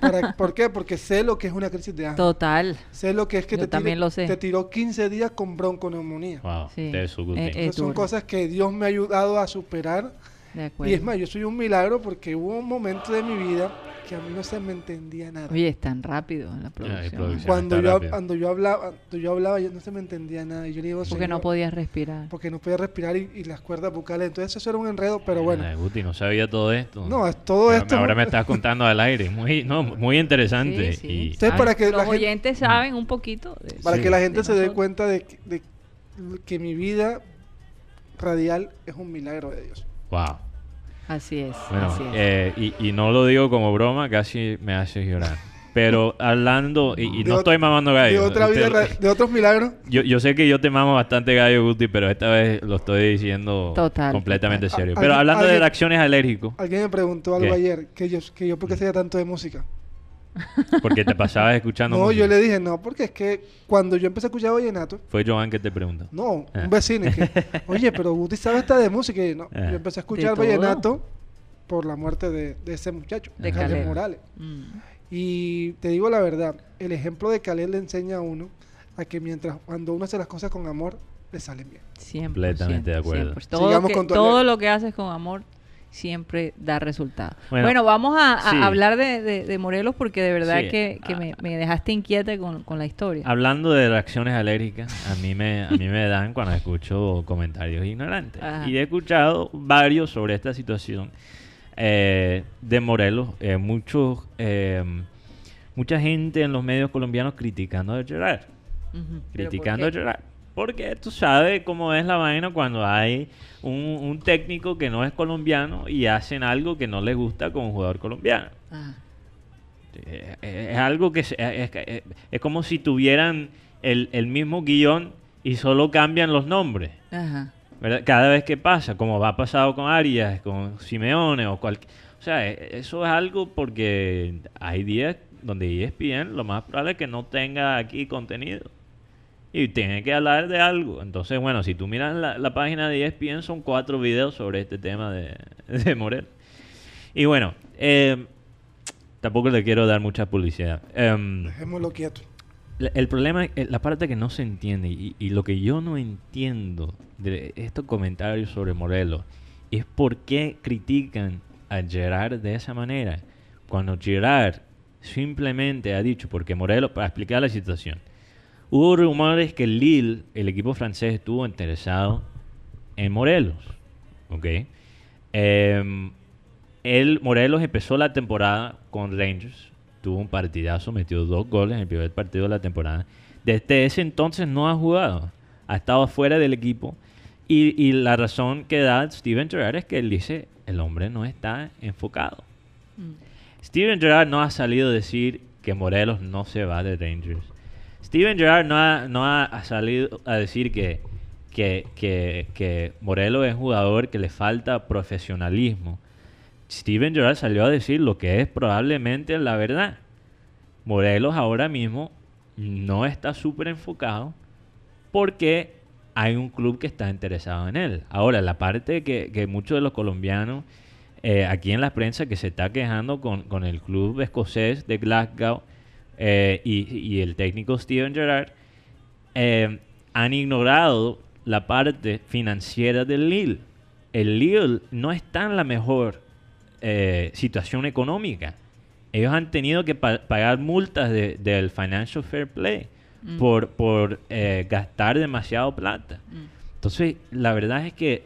Para- ¿Por qué? Porque sé lo que es una crisis de asma. Total. Sé lo que es que Yo te, también tire- lo sé. te tiró 15 días con bronconeumonía. Wow, Sí. de su Guti. Eh, eh, son duro. cosas que Dios me ha ayudado a superar. De acuerdo. Y es más, yo soy un milagro porque hubo un momento de mi vida que a mí no se me entendía nada. Oye, es tan rápido en la producción. producción. cuando, yo, rápido. cuando yo hablaba, cuando yo hablaba, yo no se me entendía nada. Y yo le digo, Porque no podías respirar. porque no podía respirar y, y las cuerdas bucales. Entonces eso era un enredo, pero bueno. Guti, no sabía todo esto. No, es todo esto. Ahora me estás contando al aire. Muy, no, muy interesante. Sí, sí. Y, Entonces, Ah, para que los la gente- oyentes saben un poquito. de- Para Sí. que la gente de se dé cuenta de, que- de que mi vida radial es un milagro de Dios. wow. Así es. Bueno, así es. eh, y, y no lo digo como broma, casi me hace llorar. Pero hablando, y, y no estoy mamando gallo. de otra vida, ra- de otros milagros. yo, yo sé que yo te mamo bastante gallo, Guti, pero esta vez lo estoy diciendo Total, completamente total. serio. A- Pero alguien- hablando de reacciones alérgicos, Alguien me preguntó algo ¿Qué? ayer, que yo, que yo por qué sabía tanto de música. Porque te pasabas escuchando No, música. yo le dije, no, porque es que cuando yo empecé a escuchar vallenato, Fue Joan que te preguntó. no, Ah. un vecino, y que, oye, pero Guti sabe hasta de música. Y no, Ah. yo empecé a escuchar todo. vallenato por la muerte de, de ese muchacho, De Caleb. Morales. Mm. Y te digo la verdad, el ejemplo de Caleb le enseña a uno a que mientras cuando uno hace las cosas con amor, le salen bien. 100%, Completamente de acuerdo. 100%. Todo, que- con todo alerta. lo que haces con amor siempre da resultado. Bueno, Bueno, vamos a, a sí. hablar de, de- de Morelos porque de verdad Sí. que, que me, me dejaste inquieta con, con la historia. Hablando de reacciones alérgicas, a mí me, a mí me dan cuando escucho comentarios ignorantes. Ajá. Y he escuchado varios sobre esta situación eh, de Morelos. eh, muchos, eh, mucha gente en los medios colombianos criticando a Gerard. Ujú. ¿Pero por criticando a? Gerard. Porque tú sabes cómo es la vaina cuando hay un, un técnico que no es colombiano y hacen algo que no le gusta con un jugador colombiano. Ah, Eh, eh, Es algo que se- es, es- es como si tuvieran el, el mismo guion y solo cambian los nombres. ajá. ¿verdad? Cada vez que pasa, como va pasado con Arias, con Simeone o cualquier... O sea, e- eso es algo porque hay días donde ESPN lo más probable es que no tenga aquí contenido. Y tiene que hablar de algo. Entonces, bueno, si tú miras la, la página de ESPN, son cuatro videos sobre este tema de, de Morel. Y bueno, eh, tampoco le quiero dar mucha publicidad. Em, Dejémoslo quieto. El problema, eh, la parte que no se entiende y, y lo que yo no entiendo de estos comentarios sobre Morelos es por qué critican a Gerard de esa manera. Cuando Gerard simplemente ha dicho, porque Morelos, para explicar la situación, hubo rumores que Lille, el equipo francés, estuvo interesado en Morelos. ¿Ok? Em, él, Morelos empezó la temporada con Rangers, tuvo un partidazo, metió dos goles en el primer partido de la temporada. Desde ese entonces no ha jugado, ha estado fuera del equipo. Y, y la razón que da Steven Gerrard es que él dice, el hombre no está enfocado. Mm. Steven Gerrard no ha salido a decir que Morelos no se va de Rangers. Steven Gerrard no ha, no ha- salido a decir que, que, que, es un jugador que le falta profesionalismo. Steven Gerrard salió a decir lo que es probablemente la verdad. Morelos ahora mismo no está súper enfocado porque hay un club que está interesado en él. Ahora, la parte que, que muchos de los colombianos eh, aquí en la prensa que se está quejando con, con el club escocés de Glasgow eh, y, y el técnico Steven Gerrard eh, han ignorado la parte financiera del Lille. El Lille no está en la mejor eh, situación económica. Ellos han tenido que pa- pagar multas de- del Financial Fair Play Mm. por, por eh, gastar demasiado plata. Mm. Entonces, la verdad es que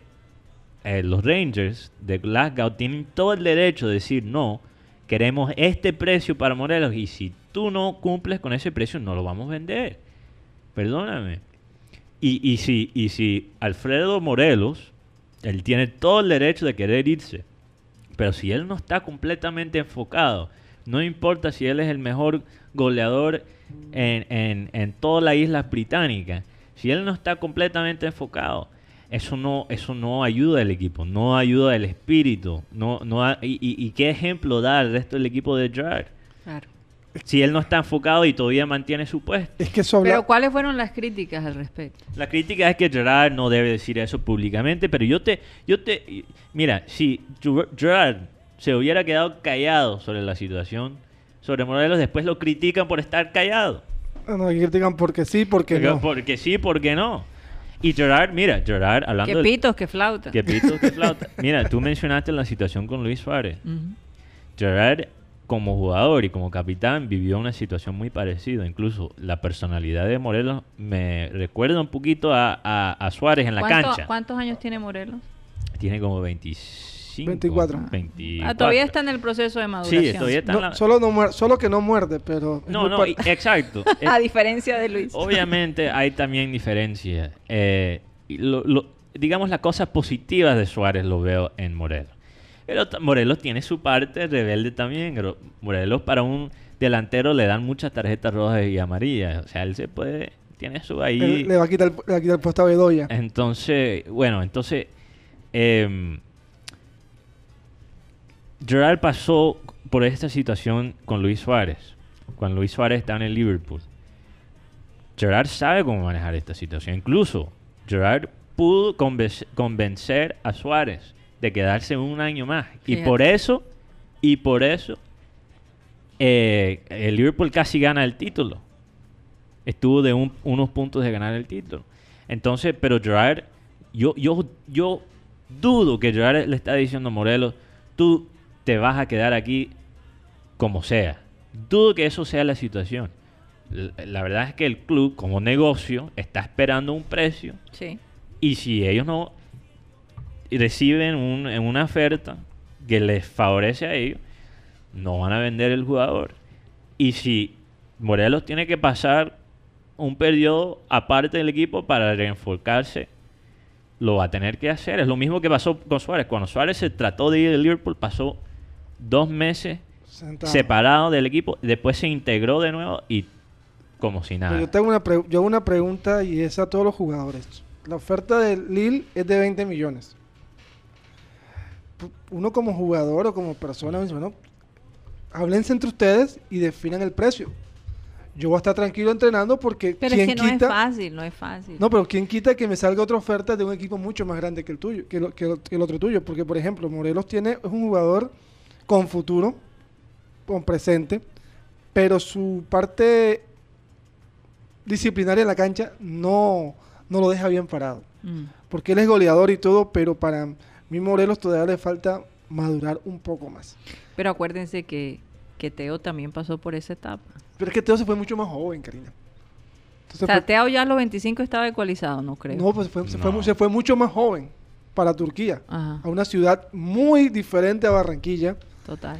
los Rangers de Glasgow tienen todo el derecho de decir, no, queremos este precio para Morelos y si tú no cumples con ese precio, no lo vamos a vender. Perdóname. Y, y, si, y si Alfredo Morelos, él tiene todo el derecho de querer irse, pero si él no está completamente enfocado, no importa si él es el mejor goleador en, en, en toda la isla británica, si él no está completamente enfocado, eso no, eso no ayuda al equipo, no ayuda al espíritu. No, no y, y- qué ejemplo da el resto del equipo de Gerrard? Claro. Si él no está enfocado y todavía mantiene su puesto. Es que. Pero ¿cuáles fueron las críticas al respecto? La crítica es que Gerard no debe decir eso públicamente, pero yo te, yo te, mira, si Ger- Gerard se hubiera quedado callado sobre la situación, sobre Morelos, después lo critican por estar callado. No, aquí critican porque sí, porque Porque, no. porque sí, porque no. Y Gerard, mira, Gerard, hablando Que pitos, que flauta. que pito, que flauta. Mira, tú mencionaste la situación con Luis Suárez. Gerard, como jugador y como capitán, vivió una situación muy parecida. Incluso la personalidad de Morelos me recuerda un poquito a, a- a Suárez en la ¿Cuánto- cancha. ¿Cuántos años tiene Morelos? Tiene como 25. 24. 24. Ah, todavía está en el proceso de maduración. Sí, todavía está en No, la- solo, no muer- solo que no muerde, pero... No, no, y- exacto. Es- A diferencia de Luis. obviamente hay también diferencias. Eh, y lo- lo- digamos, las cosas positivas de Suárez lo veo en Morelos. Pero Morelos tiene su parte rebelde también. Morelos para un delantero le dan muchas tarjetas rojas y amarillas. O sea, él se puede... Tiene su ahí... le, le va a quitar, le va a quitar el puesto a Bedoya. Entonces, bueno, entonces em, Gerard pasó por esta situación con Luis Suárez, cuando Luis Suárez estaba en el Liverpool. Gerard sabe cómo manejar esta situación. Incluso Gerard pudo convenc- convencer a Suárez de quedarse un año más. Y por eso, y por eso, eh, el Liverpool casi gana el título. Estuvo de un- unos puntos de ganar el título. Entonces, pero Gerard, yo, yo, yo dudo que Gerard le está diciendo a Morelos, tú te vas a quedar aquí como sea. Dudo que eso sea la situación. La verdad es que el club, como negocio, está esperando un precio Sí. y si ellos no reciben un- una oferta que les favorece a ellos, no van a vender el jugador. Y si Morelos tiene que pasar un periodo aparte del equipo para reenfocarse, lo va a tener que hacer. Es lo mismo que pasó con Suárez. Cuando Suárez se trató de ir del Liverpool, pasó dos meses Sentado. separado del equipo, después se integró de nuevo y como si Pero nada. yo tengo una, pre- yo una pregunta y es a todos los jugadores. La oferta de Lille es de 20 millones. Uno como jugador o como persona dice, bueno, háblense entre ustedes y definan el precio. Yo voy a estar tranquilo entrenando porque Pero ¿quién es que no quita? es fácil, no es fácil. No, pero ¿quién quita que me salga otra oferta de un equipo mucho más grande que el tuyo, que, lo- que lo- que el otro tuyo? Porque, por ejemplo, Morelos tiene, es un jugador con futuro, con presente, pero su parte disciplinaria en la cancha no, no lo deja bien parado. Mm. Porque él es goleador y todo, pero para mí Morelos todavía le falta madurar un poco más. Pero acuérdense que, que Teo también pasó por esa etapa. Pero es que Teo se fue mucho más joven, Karina. Entonces O sea, fue- Teo ya a los 25 estaba ecualizado, no creo. no, pues fue- se, fue, No. mu- se fue mucho más joven para Turquía. Ajá, a una ciudad muy diferente a Barranquilla, total.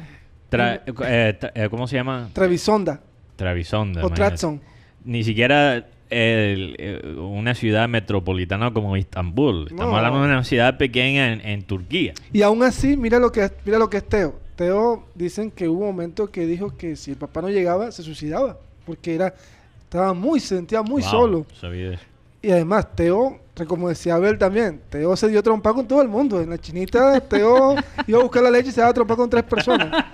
Tra- eh, tra- eh, ¿Cómo se llama? Trevisonda Travisonda. o. Tratson. Ni siquiera el- eh, una ciudad metropolitana como Istambul. Estamos No. hablando de una ciudad pequeña en, en Turquía. Y aún así, mira lo que mira lo que es Teo. Teo dicen que hubo un momento que dijo que si el papá no llegaba, se suicidaba, porque era estaba muy se sentía muy Wow, solo. sabía eso. Y además, Teo, como decía Abel también, Teo se dio trompa con todo el mundo. En la chinita, Teo iba a buscar la leche y se daba trompa con tres personas.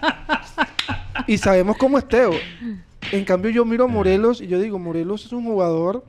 Y sabemos cómo es Teo. En cambio, yo miro a Morelos y yo digo, Morelos es un jugador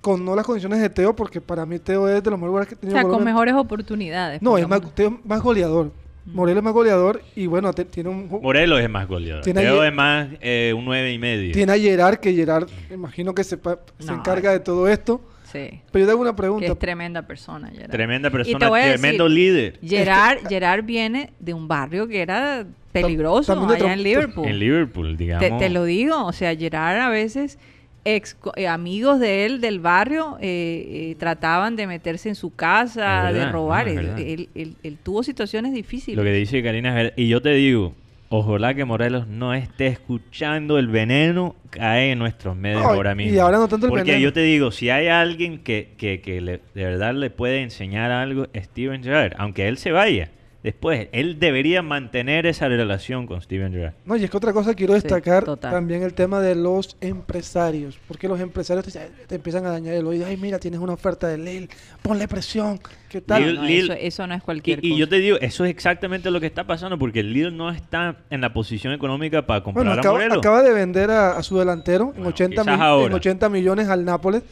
con no las condiciones de Teo, porque para mí Teo es de los mejores jugadores que he O sea, con mejores oportunidades. No, es más. Teo es más goleador. Morelos es más goleador y bueno, te- tiene un... Morelos es más goleador. Tiene Teo es más eh, un 9 y medio. Tiene a Gerard, que Gerard, imagino que se, se No, encarga de todo esto. Sí, Pero yo te hago una que pregunta. es tremenda persona. Gerard. Tremenda Y te persona, voy a tremendo decir, líder. Gerard, Gerard viene de un barrio que era peligroso allá en Liverpool. En Liverpool, digamos. Te, te lo digo, o sea, Gerard a veces ex, eh, amigos de él del barrio eh, eh, trataban de meterse en su casa, de robar. no, él, verdad. él- él- él tuvo situaciones difíciles. Lo que dice Karina es verdad. Y yo te digo, ojalá que Morelos no esté escuchando el veneno cae en nuestros medios No, ahora y mismo. ahora no tanto el Porque veneno. yo te digo, si hay alguien que, que, que le- de verdad le puede enseñar algo, Steven Gerrard. Aunque él se vaya, después. Él debería mantener esa relación con Steven Gerrard. No, y es que otra cosa quiero destacar también el tema de los empresarios. Porque los empresarios te, te empiezan a dañar el oído. Ay, mira, tienes una oferta de Lille, ponle presión. ¿Qué tal? Lil- No, Lil- eso, eso no es Y, cualquier y cosa. yo te digo, eso es exactamente lo que está pasando porque el Lidl no está en la posición económica para comprar Bueno, a acaba, Morelos. acaba de vender a, a su delantero en, Bueno, 80 quizás mil- ahora. en 80 millones al Nápoles.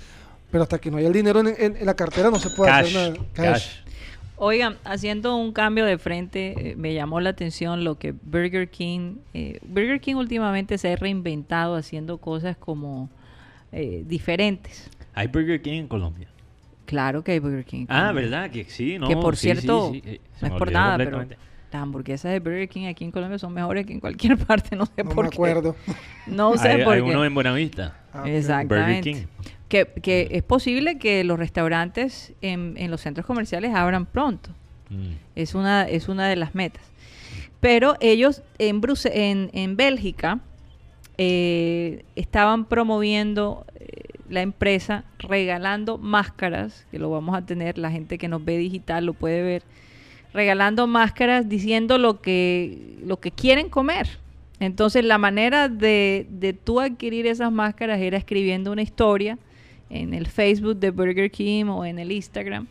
Pero hasta que no haya el dinero en, en- en la cartera no se puede Cash, hacer nada. cash. Oigan, haciendo un cambio de frente, eh, me llamó la atención lo que Burger King, eh, Burger King últimamente se ha reinventado haciendo cosas como eh, diferentes. Hay Burger King en Colombia. Claro que hay Burger King. en Ah, Colombia. ¿verdad? Que sí, ¿no? que por Sí, cierto, sí, sí, se no es por nada, pero las hamburguesas de Burger King aquí en Colombia son mejores que en cualquier parte, no sé No por me qué. acuerdo. No sé hay, por hay qué. uno en Buenavista. Ah. Exactamente. Burger King. Que, que es posible que los restaurantes en, en los centros comerciales abran pronto. Mm. Es una, es una de las metas. Pero ellos en, Bruse- en, en Bélgica eh, estaban promoviendo eh, la empresa regalando máscaras, que lo vamos a tener, la gente que nos ve digital lo puede ver, regalando máscaras diciendo lo que, lo que quieren comer. Entonces la manera de, de tú adquirir esas máscaras era escribiendo una historia en el Facebook de Burger King o en el Instagram.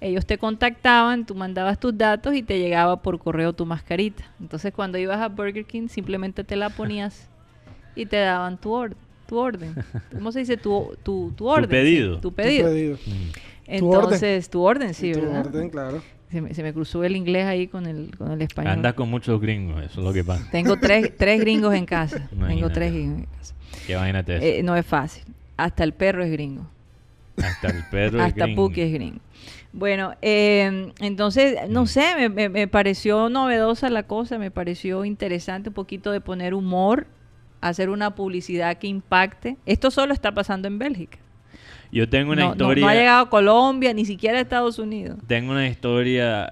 Ellos te contactaban, tú mandabas tus datos y te llegaba por correo tu mascarita. Entonces cuando ibas a Burger King simplemente te la ponías y te daban tu, or- tu orden. ¿Cómo se dice? Tu, tu, tu orden. sí, pedido. tu Tu pedido. pedido. Mm. Tu orden. Entonces, tu orden, sí, Tu ¿verdad? orden, claro. Se me, se me cruzó el inglés ahí con el, con el español. Andas con muchos gringos, eso es lo que pasa. Tengo tres, tres gringos en casa. Tengo tres gringos en casa. Imagínate eso. Eh, no es fácil. Hasta el perro es gringo. Hasta el perro es Hasta gringo. Puki es gringo. Bueno, eh, entonces, Mm. no sé, me, me- me pareció novedosa la cosa, me pareció interesante un poquito de poner humor, hacer una publicidad que impacte. Esto solo está pasando en Bélgica. Yo tengo una no, no- historia. no ha llegado a Colombia, ni siquiera a Estados Unidos. Tengo una historia.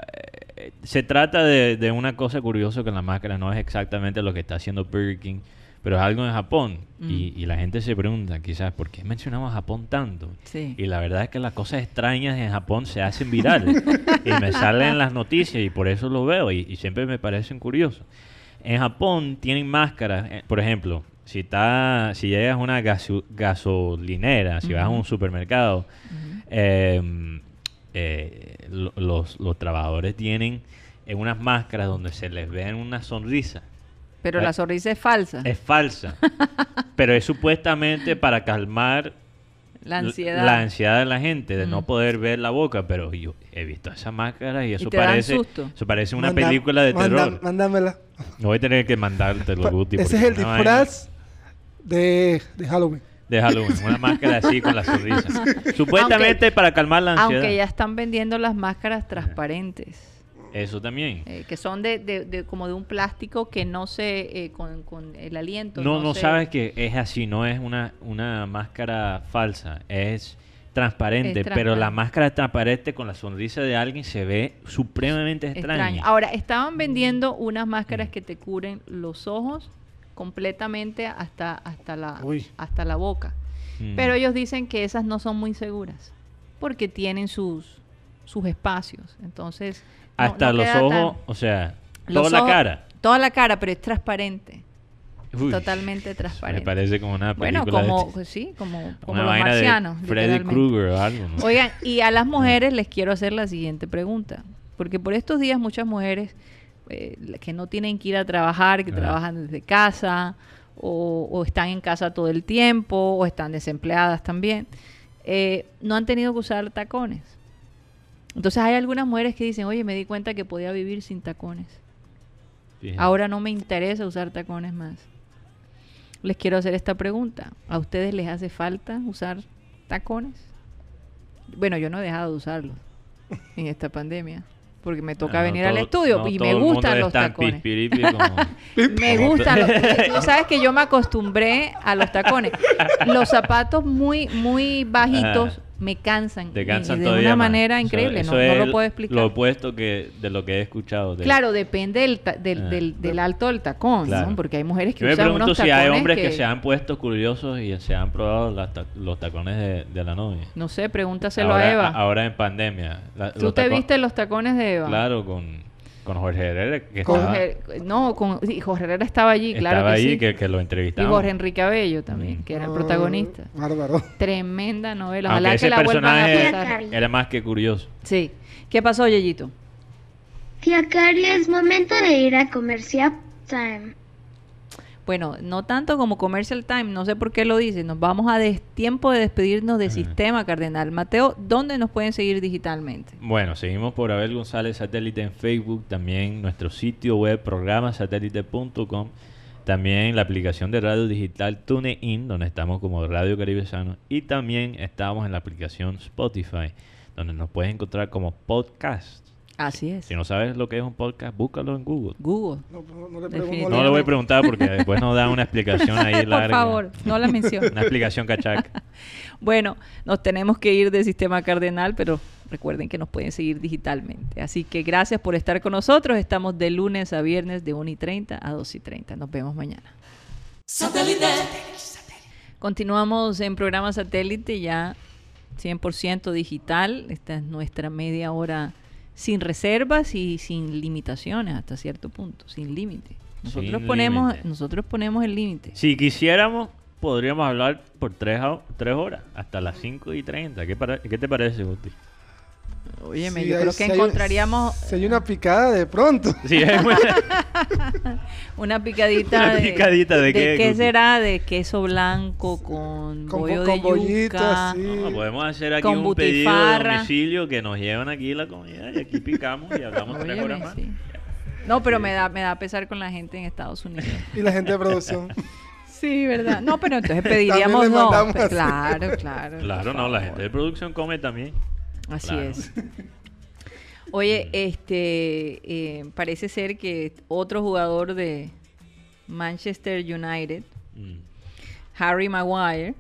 eh, Se trata de, de una cosa curiosa con la máscara. No es exactamente lo que está haciendo Burger King, pero es algo en Japón. Y, Mm. y la gente se pregunta, quizás, ¿por qué mencionamos a Japón tanto? Sí. Y la verdad es que las cosas extrañas en Japón se hacen virales. y me salen en las noticias y por eso lo veo. Y, y siempre me parecen curiosos. En Japón tienen máscaras. eh, Por ejemplo, si, está, si llegas a una gaso- gasolinera, si vas a un supermercado, Ujú. eh, eh, lo- los, los trabajadores tienen eh, unas máscaras donde se les ve una sonrisa. Pero Eh, la sonrisa es falsa. Es falsa, pero es supuestamente para calmar la ansiedad. la ansiedad de la gente de no Mm. poder ver la boca. Pero yo he visto esas máscaras y eso te parece, susto. eso parece una Manda- película de manda- terror. Mándamela. No voy a tener que mandártelo, Pa- Guti. Ese es el disfraz de, de Halloween. De Halloween, una máscara así con la sonrisa. Supuestamente para calmar la ansiedad. Aunque ya están vendiendo las máscaras transparentes. Eso también. eh, que son de, de- de- como de un plástico que no se eh, con, con el aliento No, no se- sabes que es así, no es una, una máscara falsa, es transparente, Es pero la máscara transparente con la sonrisa de alguien se ve supremamente extraña. extraño. ahora estaban vendiendo unas máscaras que te cubren los ojos completamente hasta hasta la Uy. hasta la boca Mm. pero ellos dicen que esas no son muy seguras porque tienen sus sus espacios entonces Hasta no los tan- ojos, o sea, los toda la cara. toda la cara pero es transparente Uy, totalmente Me transparente parece como una bueno película como de, pues sí como como una los vaina marcianos de Freddy. Krueger o algo. ¿no? Oigan, y a las mujeres les quiero hacer la siguiente pregunta. Porque por estos días muchas mujeres eh, que no tienen que ir a trabajar, que Ah. trabajan desde casa, o, o están en casa todo el tiempo, o están desempleadas también, eh, no han tenido que usar tacones. Entonces hay algunas mujeres que dicen, oye, me di cuenta que podía vivir sin tacones. Ahora no me interesa usar tacones más. Les quiero hacer esta pregunta. ¿A ustedes les hace falta usar tacones? Bueno, yo no he dejado de usarlos en esta pandemia. Porque me toca no venir al estudio no y me gustan los tacones. Me gustan los Tú sabes que yo me acostumbré a los tacones. Los zapatos muy, muy bajitos Ah. Me cansan. Te cansan de una más. manera O sea, increíble. no, no lo puedo explicar. Lo opuesto que de lo que he escuchado. de- Claro, depende del, ta- del, Ah. del, del alto del tacón, Claro. ¿no? Porque hay mujeres que Yo me usan pregunto unos si hay hombres que... se han puesto curiosos y se han probado las ta- los tacones de, de la novia. No sé, pregúntaselo ahora, a Eva. ahora en pandemia. La- ¿Tú te taco- viste los tacones de Eva? Claro, con... Con Jorge Herrera, que Con estaba, no, con, sí, Jorge Herrera estaba allí, claro estaba que ahí, sí. que, que lo Y entrevistaba. Jorge Enrique Abello también, Mm. que era el protagonista. Bárbaro. Tremenda novela. Aunque Ojalá ese que la vuelvan a personaje pasar. era más que curioso. Sí. ¿Qué pasó, Yeyito? Tía Cari, es momento de ir a Comercial Time. Bueno, no tanto como Commercial Time, no sé por qué lo dice. Nos vamos a des- tiempo de despedirnos de. Sistema Cardenal. Mateo, ¿dónde nos pueden seguir digitalmente? Bueno, seguimos por Abel González Satélite en Facebook, también nuestro sitio web programasatélite.com, también la aplicación de radio digital TuneIn, donde estamos como Radio Caribe Sano, y también estamos en la aplicación Spotify, donde nos puedes encontrar como podcast. Así es. Si no sabes lo que es un podcast, búscalo en Google. Google. No, no, no le. No le voy a preguntar porque después nos da una explicación ahí Por larga. favor, no la menciones. Una explicación cachaca. Bueno, nos tenemos que ir de Sistema Cardenal, pero recuerden que nos pueden seguir digitalmente. Así que gracias por estar con nosotros. Estamos de lunes a viernes de 1 y 30 a 2 y 30. Nos vemos mañana. Continuamos en programa satélite ya 100% digital. Esta es nuestra media hora sin reservas y sin limitaciones hasta cierto punto, sin límite. Nosotros Sin ponemos nosotros ponemos el límite. Si quisiéramos, podríamos hablar por tres, tres horas, hasta las 5 y 30. ¿Qué, para- qué te parece, Guti? Óyeme, Sí, yo hay- creo si que hay- encontraríamos Si hay una picada de pronto. Sí, Una picadita Una de, picadita de qué, Guti? será? De queso blanco con, Con bollo de bollito, yuca. No, podemos hacer aquí Con un pedido de domicilio que nos lleven aquí la comida y aquí picamos y hablamos tres Óyeme, horas más. sí. No, pero me da me da pesar con la gente en Estados Unidos. Y la gente de producción. Sí, ¿verdad? No, pero entonces pediríamos no. Pues. Claro, claro. Claro, no, la gente de producción come también. Así Claro. es. Oye, este eh, parece ser que otro jugador de Manchester United, Mm. Harry Maguire,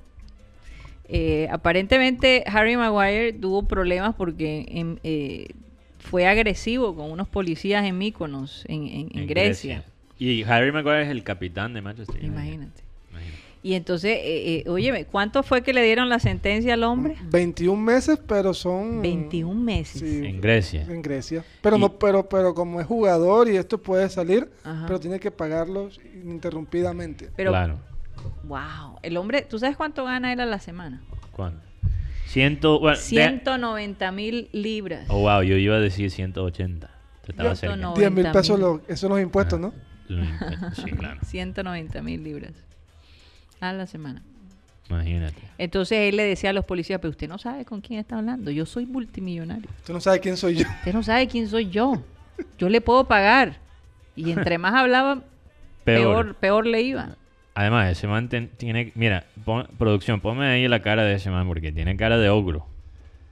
eh, aparentemente Harry Maguire tuvo problemas porque eh, fue agresivo con unos policías en Mykonos, en, en- en Grecia. Y Harry Maguire es el capitán de Manchester United. Imagínate. Y entonces, eh, eh, óyeme, ¿cuánto fue que le dieron la sentencia al hombre? 21 meses, pero son... 21 meses. Sí, En Grecia. En Grecia. Pero Y- no, pero, pero como es jugador y esto puede salir, Ajá. pero tiene que pagarlo ininterrumpidamente. Pero, claro. wow, el hombre, ¿tú sabes cuánto gana él a la semana? ¿Cuánto? Ciento, bueno, de- 190 mil libras. Oh, wow, yo iba a decir 180. Te estaba Yo- cerca. no, 10 mil 90 pesos, lo- esos son los impuestos, ¿no? Sí, claro. 190 mil libras a la semana. Imagínate. Entonces él le decía a los policías, pero usted no sabe con quién está hablando, yo soy multimillonario. Tú no sabes quién soy yo. Usted no sabe quién soy yo. Yo le puedo pagar. Y entre más hablaba, Peor. peor, peor le iba. Además, ese man ten- tiene... Mira, pon- producción, ponme ahí la cara de ese man porque tiene cara de ogro.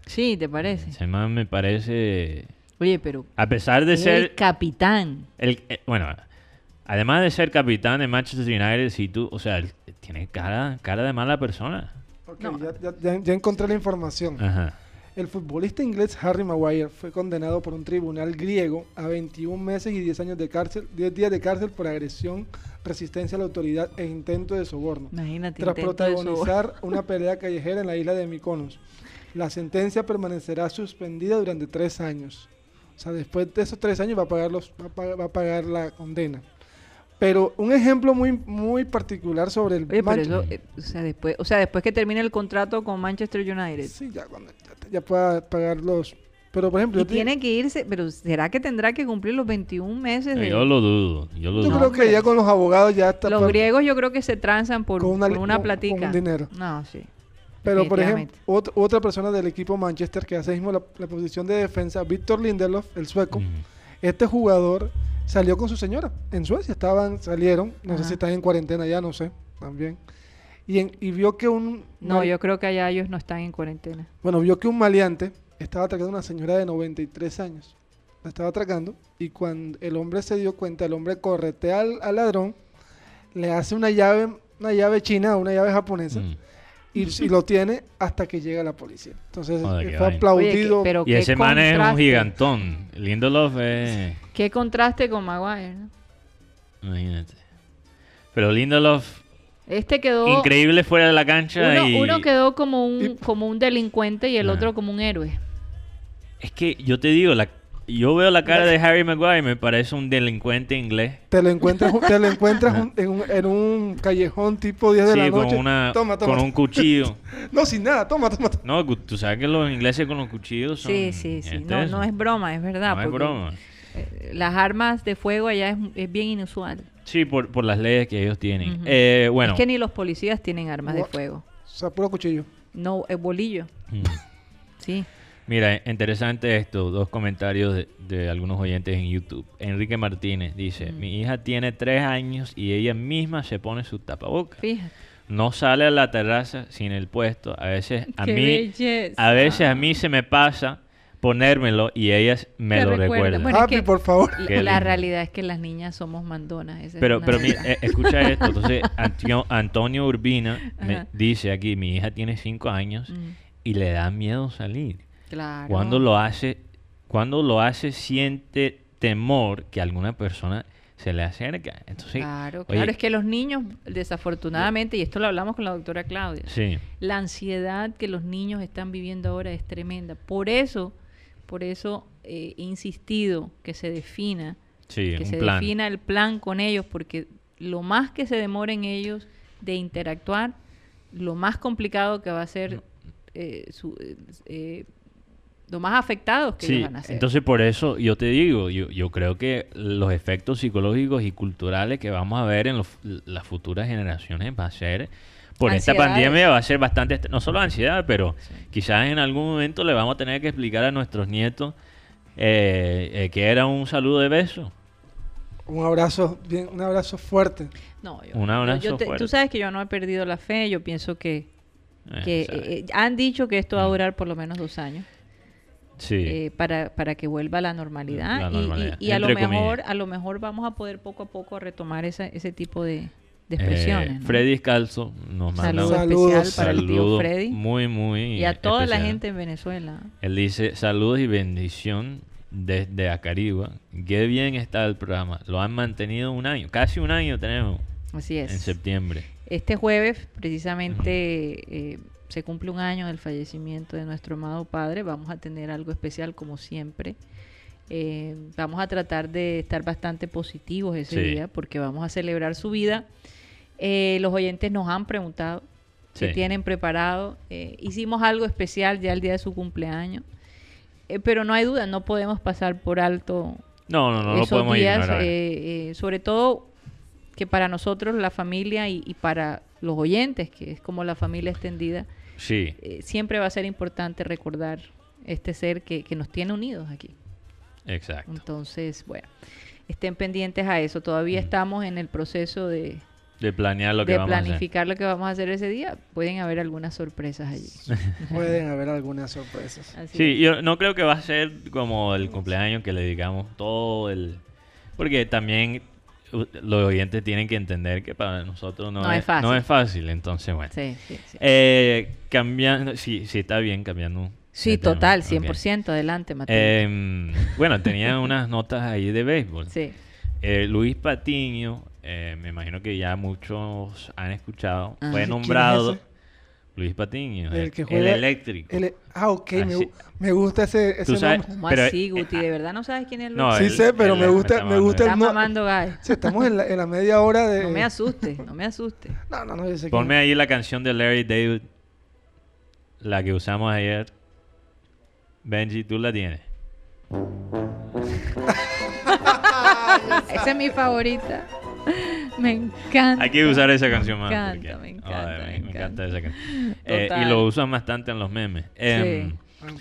Sí, ¿te parece? Ese man me parece... Oye, pero A pesar de el ser... capitán. El, eh, bueno, además de ser capitán de Manchester United, si tú... O sea, él tiene cara, cara de mala persona. Ok, No. ya, ya- ya- ya encontré la información. Ajá. El futbolista inglés Harry Maguire fue condenado por un tribunal griego a 21 meses y 10 años de cárcel, 10 días de cárcel por agresión, resistencia a la autoridad e intento de soborno. Imagínate. Tras protagonizar una pelea callejera en la isla de Mykonos. La sentencia permanecerá suspendida durante tres años. O sea, después de esos tres años va a pagar, los, va a pagar, va a pagar la condena. Pero un ejemplo muy, muy particular sobre el Oye, pero Manche- eso, eh, o, sea, después, o sea, después que termine el contrato con Manchester United. Sí, ya, cuando ya, ya pueda pagar los... Pero, por ejemplo, Y yo, te- tiene que irse, pero ¿será que tendrá que cumplir los 21 meses? de- Yo lo dudo. Yo lo yo dudo. creo que ya con los abogados ya está... Los griegos yo creo que se transan por, Con una por una con- platica. con un dinero. No, sí. Pero, por ejemplo, ot- otra persona del equipo Manchester que hace mismo la, la posición de defensa, Víctor Lindelof, el sueco, este jugador salió con su señora en Suecia. Estaban, salieron, no sé Ajá. si están en cuarentena ya, no sé, también. Y, en- y vio que un... No, mal- yo creo que allá ellos no están en cuarentena. Bueno, vio que un maleante estaba atracando a una señora de 93 años. La estaba atracando y cuando el hombre se dio cuenta, el hombre corretea al, al ladrón, le hace una llave, una llave china, una llave japonesa Mm. y, y lo tiene hasta que llega la policía. Entonces Joder, eh, fue aplaudido. Oye, que- pero Y ese man es un contraste. gigantón. Lindelof es... Qué contraste con Maguire. ¿no? Imagínate. Pero Lindelof, Este quedó... increíble fuera de la cancha Uno, y... uno quedó como un, como un delincuente y el Ajá. otro como un héroe. Es que yo te digo, la, yo veo la cara de Harry Maguire y me parece un delincuente inglés. Te lo encuentras, te lo encuentras un- en, un, en un callejón tipo 10 de la Sí, noche. con, una, toma, toma. con un cuchillo. No, sin nada, toma, toma. toma. No, tú sabes que los ingleses con los cuchillos son... Sí, sí, sí. este No, no es broma, es verdad. No es broma. Eh, las armas de fuego allá es, es bien inusual. Sí, por, por las leyes que ellos tienen. Eh, bueno. Es que ni los policías tienen armas de fuego. O sea, puro cuchillo. No, es bolillo. Mm. Sí. Mira, interesante esto, dos comentarios de, de algunos oyentes en YouTube. Enrique Martínez dice, Mm. mi hija tiene tres años y ella misma se pone su tapabocas. Fíjate. No sale a la terraza sin el puesto. A veces a Qué mí, belleza. a veces a mí se me pasa ponérmelo y ellas me Te lo recuerda. recuerdan. Bueno, es Papi, que- por favor. La, realidad es que las niñas somos mandonas. esa Pero, pero mi- realidad. eh, escucha esto. Entonces, Antio- Antonio Urbina me dice aquí, mi hija tiene cinco años Mm, y le da miedo salir. claro. Cuando lo hace, cuando lo hace siente temor que alguna persona se le acerca. Entonces, Claro, oye, claro. Es que los niños, desafortunadamente, y esto lo hablamos con la doctora Claudia, sí, la ansiedad que los niños están viviendo ahora es tremenda. Por eso, por eso eh, he insistido que se defina, sí, que se plan. defina el plan con ellos, porque lo más que se demoren ellos de interactuar, lo más complicado que va a ser eh, su- eh, eh, lo más afectados que Sí, ellos van a ser. entonces por eso yo te digo, yo, yo creo que los efectos psicológicos y culturales que vamos a ver en los- las futuras generaciones va a ser, por esta pandemia va a ser bastante, no solo ansiedad, pero Sí. quizás en algún momento le vamos a tener que explicar a nuestros nietos eh, eh, que era un saludo de beso. Un abrazo, bien, un abrazo fuerte. No, yo- Un abrazo yo te- fuerte. tú sabes que yo no he perdido la fe, yo pienso que, Eh, que eh, han dicho que esto va a Mm. durar por lo menos dos años. sí. eh, para, para que vuelva a la normalidad, La y- y- normalidad, y, a lo mejor comillas. a lo mejor vamos a poder poco a poco retomar esa- ese tipo de, de Eh, expresiones ¿no? Freddy Scalzo nos manda saludo un Saludos. especial para el tío saludo Freddy muy, muy y a toda la gente en Venezuela Él dice, saludos y bendición desde Acariba. Qué bien está el programa. Lo han mantenido un año. Casi un año tenemos así en es septiembre. este jueves precisamente eh, se cumple un año del fallecimiento de nuestro amado padre vamos a tener algo especial como siempre Eh, vamos a tratar de estar bastante positivos ese Sí. día porque vamos a celebrar su vida Eh, los oyentes nos han preguntado Sí. si tienen preparado. Eh, hicimos algo especial ya el día de su cumpleaños, Eh, pero no hay duda, no podemos pasar por alto No, no, no esos podemos días, eh, sobre todo que para nosotros la familia y, y para los oyentes, que es como la familia extendida, sí, siempre va a ser importante recordar este ser que, que nos tiene unidos aquí. exacto. Entonces, bueno, estén pendientes a eso. Todavía Mm. estamos en el proceso de, De planear lo que de vamos a hacer. planificar lo que vamos a hacer ese día. Pueden haber algunas sorpresas allí. Pueden haber algunas sorpresas. Así Sí, es. yo no creo que va a ser como el cumpleaños que le digamos todo el... Porque también los oyentes tienen que entender que para nosotros no, No es, es fácil. no es fácil. Entonces, bueno. Sí, sí, sí. Eh, cambiando, sí, sí, está bien cambiando. Sí, total, ok. 100%. Adelante, Mateo. Em, bueno, tenía unas notas ahí de béisbol. sí. Eh, Luis Patiño, eh, me imagino que ya muchos han escuchado, Ajá. fue ¿Quién es nombrado? Luis Patiño, El el, que el juega- eléctrico. El- ah, ok, me, me gusta ese, ese Tú sabes- nombre. ¿Cómo Pero, así, Guti? ¿De verdad no sabes quién es Luis? No, Sí él- sé, pero me gusta, me gusta el no- mamando gallo. Sí, estamos en la, en la media hora de... No me asustes, no me asustes. No, no, no, yo sé que- Ponme ahí la canción de Larry David, la que usamos ayer. Benji, tú la tienes. Esa es mi favorita. Me encanta. Hay que usar esa canción Me más. encanta, porque- me encanta, me me encanta. encanta esa canción. Eh, y lo usan bastante en los memes. Em,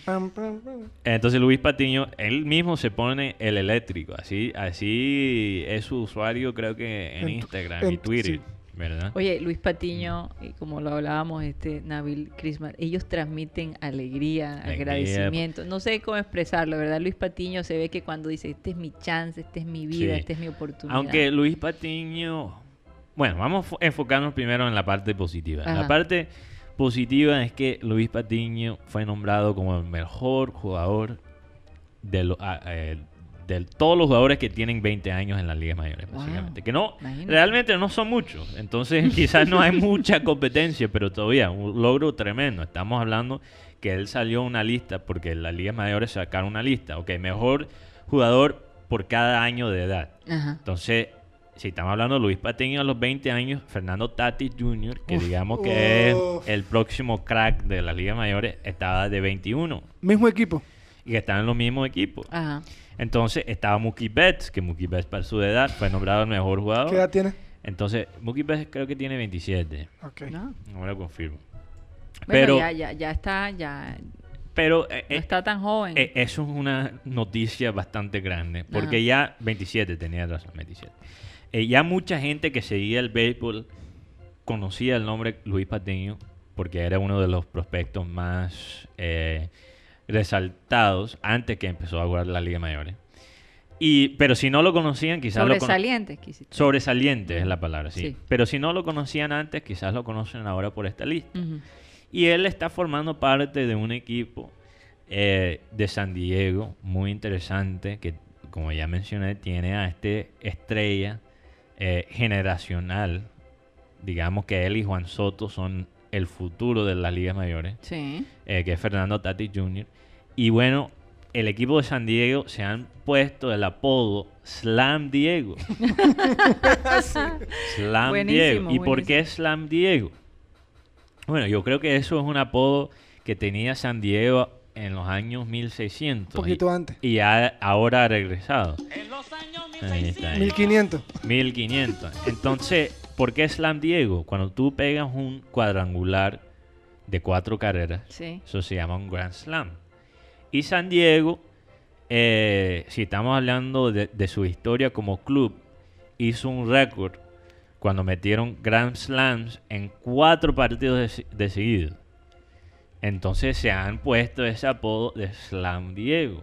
pam, pam. Entonces Luis Patiño, él mismo se pone el eléctrico, así, así es su usuario creo que en Instagram en y Twitter, sí. ¿Verdad? Oye, Luis Patiño, y como lo hablábamos, este Nabil Crisman, ellos transmiten alegría, Alegría. agradecimiento. No sé cómo expresarlo, ¿verdad? Luis Patiño se ve que cuando dice, este es mi chance, esta es mi vida, Sí. esta es mi oportunidad. Aunque Luis Patiño, bueno, vamos a fo- enfocarnos primero en la parte positiva. Ajá. La parte positiva es que Luis Patiño fue nombrado como el mejor jugador de, lo- eh, de todos los jugadores que tienen 20 años en las ligas mayores, Wow. básicamente. Que no, Imagínate. realmente no son muchos. Entonces quizás no hay mucha competencia, pero todavía un logro tremendo. Estamos hablando que él salió una lista, porque las ligas mayores sacaron una lista. Ok, mejor jugador por cada año de edad. Ajá. Entonces, si estamos hablando de Luis Patiño a los 20 años, Fernando Tatis Jr., que Uf, digamos que uf. es el próximo crack de las ligas mayores, estaba de 21 Mismo equipo. y que están en los mismos equipos. Ajá. Entonces estaba Mookie Betts, que Mookie Betts para su edad fue nombrado el mejor jugador. ¿Qué edad tiene? Entonces, Mookie Betts creo que tiene 27. Ok. ¿No? No me lo confirmo. Bueno, Pero, ya, ya, ya está, ya pero eh, no eh, está tan joven. eh, eso es una noticia bastante grande. Porque Ajá. ya 27, tenía razón, 27. Eh, ya mucha gente que seguía el béisbol conocía el nombre Luis Patiño porque era uno de los prospectos más eh, resaltados antes que empezó a jugar la Liga Mayores. Y, pero si no lo conocían, quizás lo cono- Sobresaliente, quisiste. Sobresaliente es la palabra, sí. Sí. Pero si no lo conocían antes, quizás lo conocen ahora por esta lista. Y él está formando parte de un equipo eh, de San Diego muy interesante que, como ya mencioné, tiene a este estrella eh, generacional. Digamos que él y Juan Soto son el futuro de las ligas mayores, Sí. eh, que es Fernando Tatis Jr. Y bueno, el equipo de San Diego se han puesto el apodo Slam Diego. Slam Buenísimo, Diego. ¿Y por qué Slam Diego? Bueno, yo creo que eso es un apodo que tenía San Diego en los años 1600. Un poquito y, antes. y ha- ahora ha regresado. Ahí está, ahí. 1500. 1500. Entonces, ¿por qué Slam Diego? Cuando tú pegas un cuadrangular de cuatro carreras, Sí. eso se llama un Grand Slam. Y San Diego, eh, si estamos hablando de, de su historia como club, hizo un récord cuando metieron Grand Slams en cuatro partidos de, de seguido. Entonces se han puesto ese apodo de Slam Diego.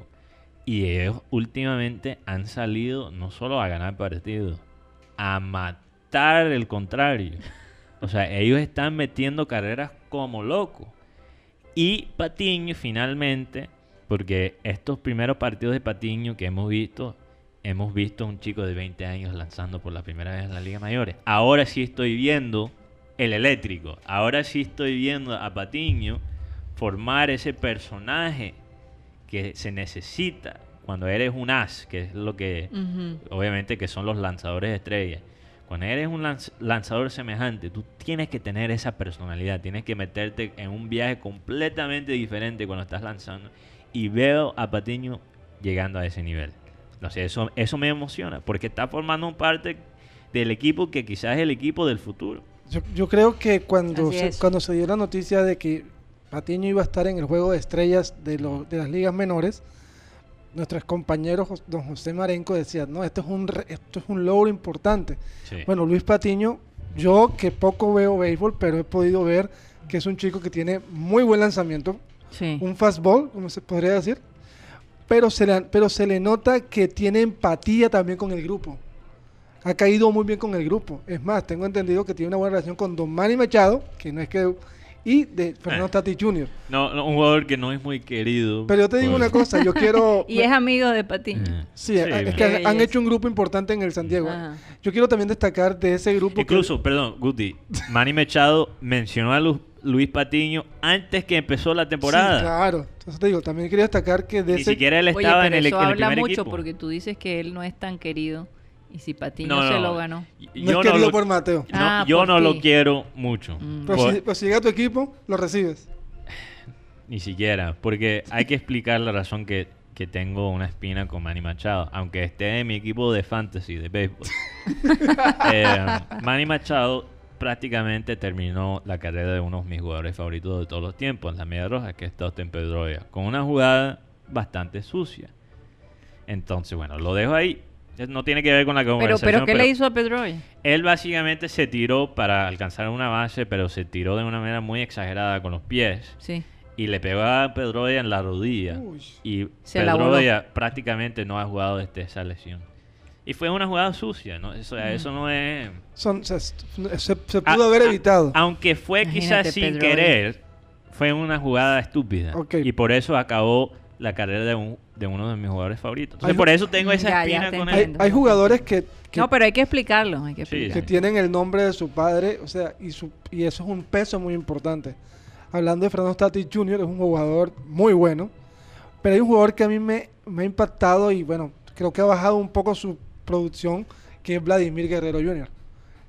Y ellos últimamente han salido no solo a ganar partidos, a matar el contrario. O sea, ellos están metiendo carreras como locos. Y Patiño finalmente, porque estos primeros partidos de Patiño que hemos visto, hemos visto a un chico de 20 años lanzando por la primera vez en la Liga Mayores. Ahora sí estoy viendo el eléctrico. Ahora sí estoy viendo a Patiño formar ese personaje que se necesita cuando eres un as, que es lo que obviamente que son los lanzadores de estrellas. Cuando eres un lanz- lanzador semejante, tú tienes que tener esa personalidad, tienes que meterte en un viaje completamente diferente cuando estás lanzando. Y veo a Patiño llegando a ese nivel. No sé, eso, eso me emociona, porque está formando un parte del equipo que quizás es el equipo del futuro. Yo, yo creo que cuando se, cuando se dio la noticia de que Patiño iba a estar en el juego de estrellas de, lo- de las ligas menores, nuestros compañeros, don José Marenco decía, no, esto es un, re- esto es un logro importante. Sí. Bueno, Luis Patiño, yo que poco veo béisbol, pero he podido ver que es un chico que tiene muy buen lanzamiento, Sí. un fastball, como se podría decir, pero se le, pero se le nota que tiene empatía también con el grupo. Ha caído muy bien con el grupo. Es más, tengo entendido que tiene una buena relación con Don Manny Machado, que no es que... Y de Fernando Eh. Tati Jr. No, no, un jugador que no es muy querido. Pero yo te digo por- una cosa, yo quiero... Y es amigo de Patiño. Eh, Sí, es bueno. que han- han hecho un grupo importante en el San Diego. Ajá. Yo quiero también destacar de ese grupo... que- Incluso, perdón, Guti, Manny Machado mencionó a Lu- Luis Patiño antes que empezó la temporada. Sí, claro. Entonces te digo, también quería destacar que de Ni ese... siquiera él Oye, estaba pero en el, eso en el habla primer mucho equipo. porque tú dices que él no es tan querido. Y si Patiño No, se no, lo ganó. No yo es querido lo- por Mateo. no, Ah, yo por no ti. lo quiero mucho. Mm. Pero Por- si, pero si llega a tu equipo, lo recibes. Ni siquiera, porque hay que explicar la razón que, que tengo una espina con Manny Machado, aunque esté en mi equipo de fantasy, de béisbol. Eh, Manny Machado prácticamente terminó la carrera de uno de mis jugadores favoritos de todos los tiempos, la media roja, que es Dustin Pedroia, con una jugada bastante sucia. Entonces, bueno, lo dejo ahí. No tiene que ver con la Pero, conversación. pero ¿qué le hizo a Pedroia? Él básicamente se tiró para alcanzar una base, pero se tiró de una manera muy exagerada con los pies Sí. y le pegó a Pedroia en la rodilla. Uy. Y Se. Pedroia prácticamente no ha jugado desde esa lesión. Y fue una jugada sucia, ¿no? Eso, eso no es... Son, se, se- se pudo A- haber a- evitado. Aunque fue Imagínate, quizás sin Pedroia. querer, fue una jugada estúpida. Ok. Y por eso acabó la carrera de, un- de uno de mis jugadores favoritos. Entonces, Hay- por eso tengo esa Ya, espina con hay, él. hay jugadores que, que, No, pero hay que explicarlo. Hay que Sí, explicarlo. que tienen el nombre de su padre, o sea, y, su, y eso es un peso muy importante. Hablando de Fernando Tatis Jr., es un jugador muy bueno, Pero hay un jugador que a mí me, me ha impactado y bueno, creo que ha bajado un poco su producción, que es Vladimir Guerrero Jr.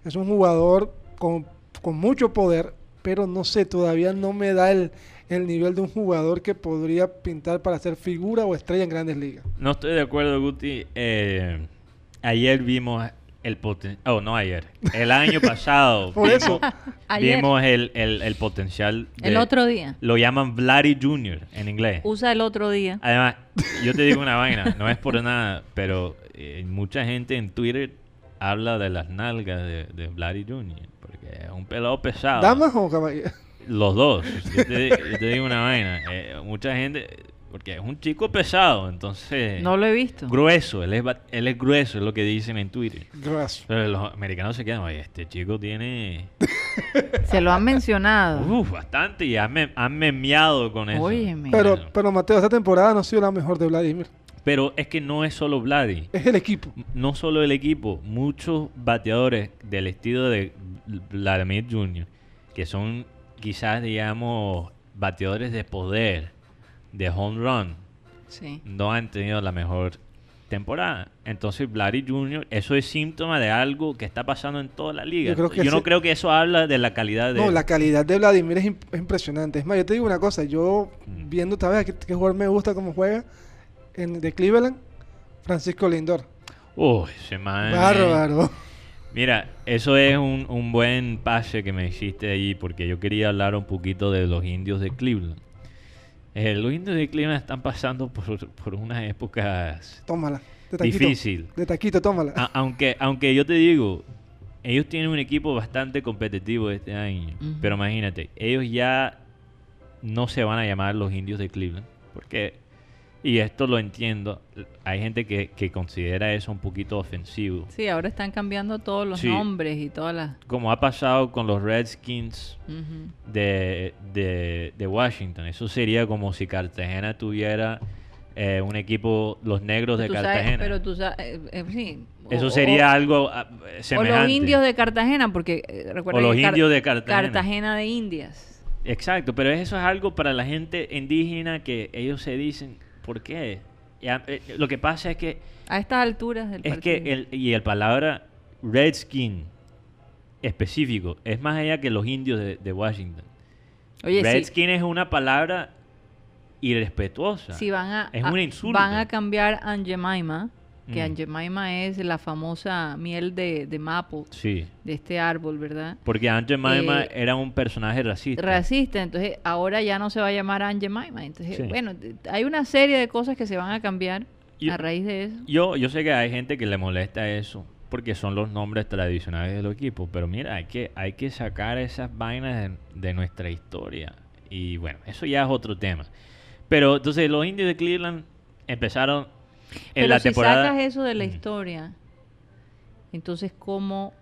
Es un jugador con, con mucho poder, pero no sé, todavía no me da el, el nivel de un jugador que podría pintar para ser figura o estrella en grandes ligas. No estoy de acuerdo, Guti. Eh, ayer vimos el potencial. Oh, no ayer. El año pasado. Por eso. Ayer, Vimos el, el- el potencial. de- el otro día. Lo llaman Vladdy Jr. en inglés. Usa el otro día. Además, yo te digo una vaina, no es por nada, pero eh, mucha gente en Twitter habla de las nalgas de, de Vladdy Jr. Porque es un pelado pesado. ¿Damas o caballeros? Los dos. Yo te, yo te digo una vaina. eh, mucha gente, porque es un chico pesado, entonces... No lo he visto. Grueso, él es, él es grueso, es lo que dicen en Twitter. Gracias. Pero los americanos se quedan, oye, este chico tiene Se lo han mencionado. uf, bastante y han, mem- han memeado con eso. Óyeme. Pero, pero Mateo, esta temporada no ha sido la mejor de Vladimir. Pero es que no es solo Vladdy. Es el equipo. no solo el equipo, muchos bateadores del estilo de Vladimir Jr., que son quizás, digamos, bateadores de poder, de home run, Sí. no han tenido la mejor temporada. Entonces, Vladdy Jr., eso es síntoma de algo que está pasando en toda la liga. Yo creo que Yo no creo que eso habla de la calidad de... No, la calidad de Vladimir es, imp- es impresionante. Es más, yo te digo una cosa, yo Mm. viendo otra vez qué, qué jugador me gusta cómo juega en, de Cleveland, Francisco Lindor. Uy, ese man- Bárbaro. Mira, eso es un, un buen pase que me hiciste ahí porque yo quería hablar un poquito de los indios de Cleveland. Eh, los indios de Cleveland están pasando por, por unas épocas Tómala. De taquito. difíciles. De taquito, tómala. A- aunque, aunque yo te digo, ellos tienen un equipo bastante competitivo este año. Pero imagínate, ellos ya no se van a llamar los indios de Cleveland. Porque, y esto lo entiendo, hay gente que, que considera eso un poquito ofensivo. Sí, ahora están cambiando todos los Sí. nombres y todas las... Como ha pasado con los Redskins de, de, de Washington. Eso sería como si Cartagena tuviera eh, un equipo, los negros de Tú sabes- Cartagena. pero tú sabes, eh, eh, sí. Eso sería o- algo ah, O semejante. los indios de Cartagena, porque eh, recuerda O los que Car- indios de Cartagena. Cartagena de Indias. Exacto, pero eso es algo para la gente indígena que ellos se dicen, ¿por qué? Ya, eh, lo que pasa es que A estas alturas del es partido. que el, y el palabra redskin específico es más allá que los indios de, de Washington. Oye, sí, redskin es una palabra irrespetuosa. si van a, es a- un insulto. van a cambiar Aunt Jemima, que Mm. Aunt Jemima es la famosa miel de, de maple, Sí, de este árbol, ¿verdad? porque Aunt Jemima Eh, era un personaje racista. Racista, entonces ahora ya no se va a llamar Aunt Jemima. Entonces, Sí. bueno, hay una serie de cosas que se van a cambiar Yo- a raíz de eso. Yo, yo sé que hay gente que le molesta eso porque son los nombres tradicionales de los equipos, pero mira, hay que, hay que sacar esas vainas de, de nuestra historia. Y bueno, eso ya es otro tema. Pero entonces los indios de Cleveland empezaron en Pero la si temporada... sacas eso de la historia, entonces ¿cómo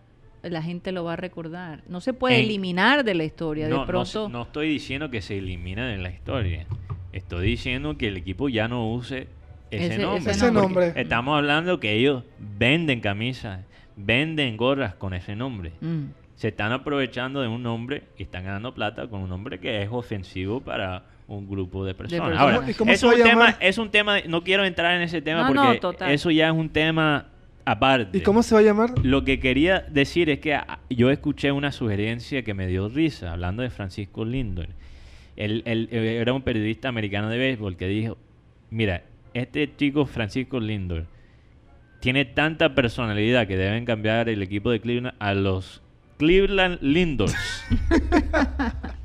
la gente lo va a recordar? No se puede En- eliminar de la historia. No, de pronto, no estoy diciendo que se elimina de la historia. Estoy diciendo que el equipo ya no use ese, Ese- nombre. ese Ese porque nombre. Estamos hablando que ellos venden camisas, venden gorras con ese nombre. Mm. se están aprovechando de un nombre y están ganando plata con un nombre que es ofensivo para un grupo de personas. personas. Ahora, ¿Cómo- y cómo es un tema, es un tema, no quiero entrar en ese tema No, porque eso ya es un tema aparte. ¿Y cómo se va a llamar? Lo que quería decir es que ah, yo escuché una sugerencia que me dio risa, hablando de Francisco Lindor. Él, él, eh, era un periodista americano de béisbol que dijo, mira, este chico Francisco Lindor tiene tanta personalidad que deben cambiar el equipo de Cleveland a los Cleveland Lindors.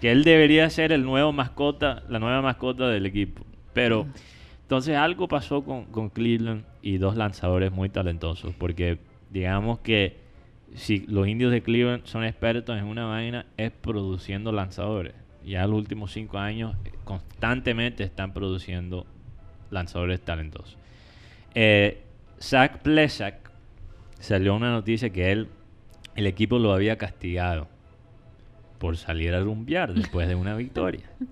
que él debería ser el nuevo mascota, la nueva mascota del equipo. Pero entonces algo pasó con, con Cleveland y dos lanzadores muy talentosos, porque digamos que si los indios de Cleveland son expertos en una vaina es produciendo lanzadores. Ya los últimos cinco años eh, constantemente están produciendo lanzadores talentosos. Eh, Zach Plesak salió una noticia que él, el equipo lo había castigado por salir a rumbear después de una victoria.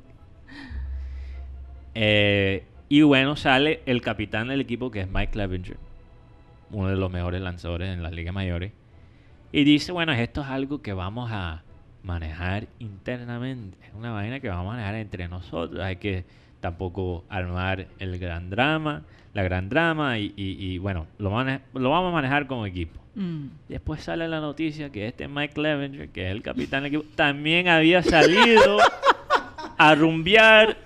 Eh, y bueno, sale el capitán del equipo que es Mike Clevenger, uno de los mejores lanzadores en las ligas mayores. Y dice, bueno, esto es algo que vamos a manejar internamente. Es una vaina que vamos a manejar entre nosotros. Hay que tampoco armar el gran drama, la gran drama y, y- y, bueno, lo, lo vamos a manejar como equipo. Mm. Después sale la noticia que este Mike Clevenger, que es el capitán del equipo, también había salido a rumbear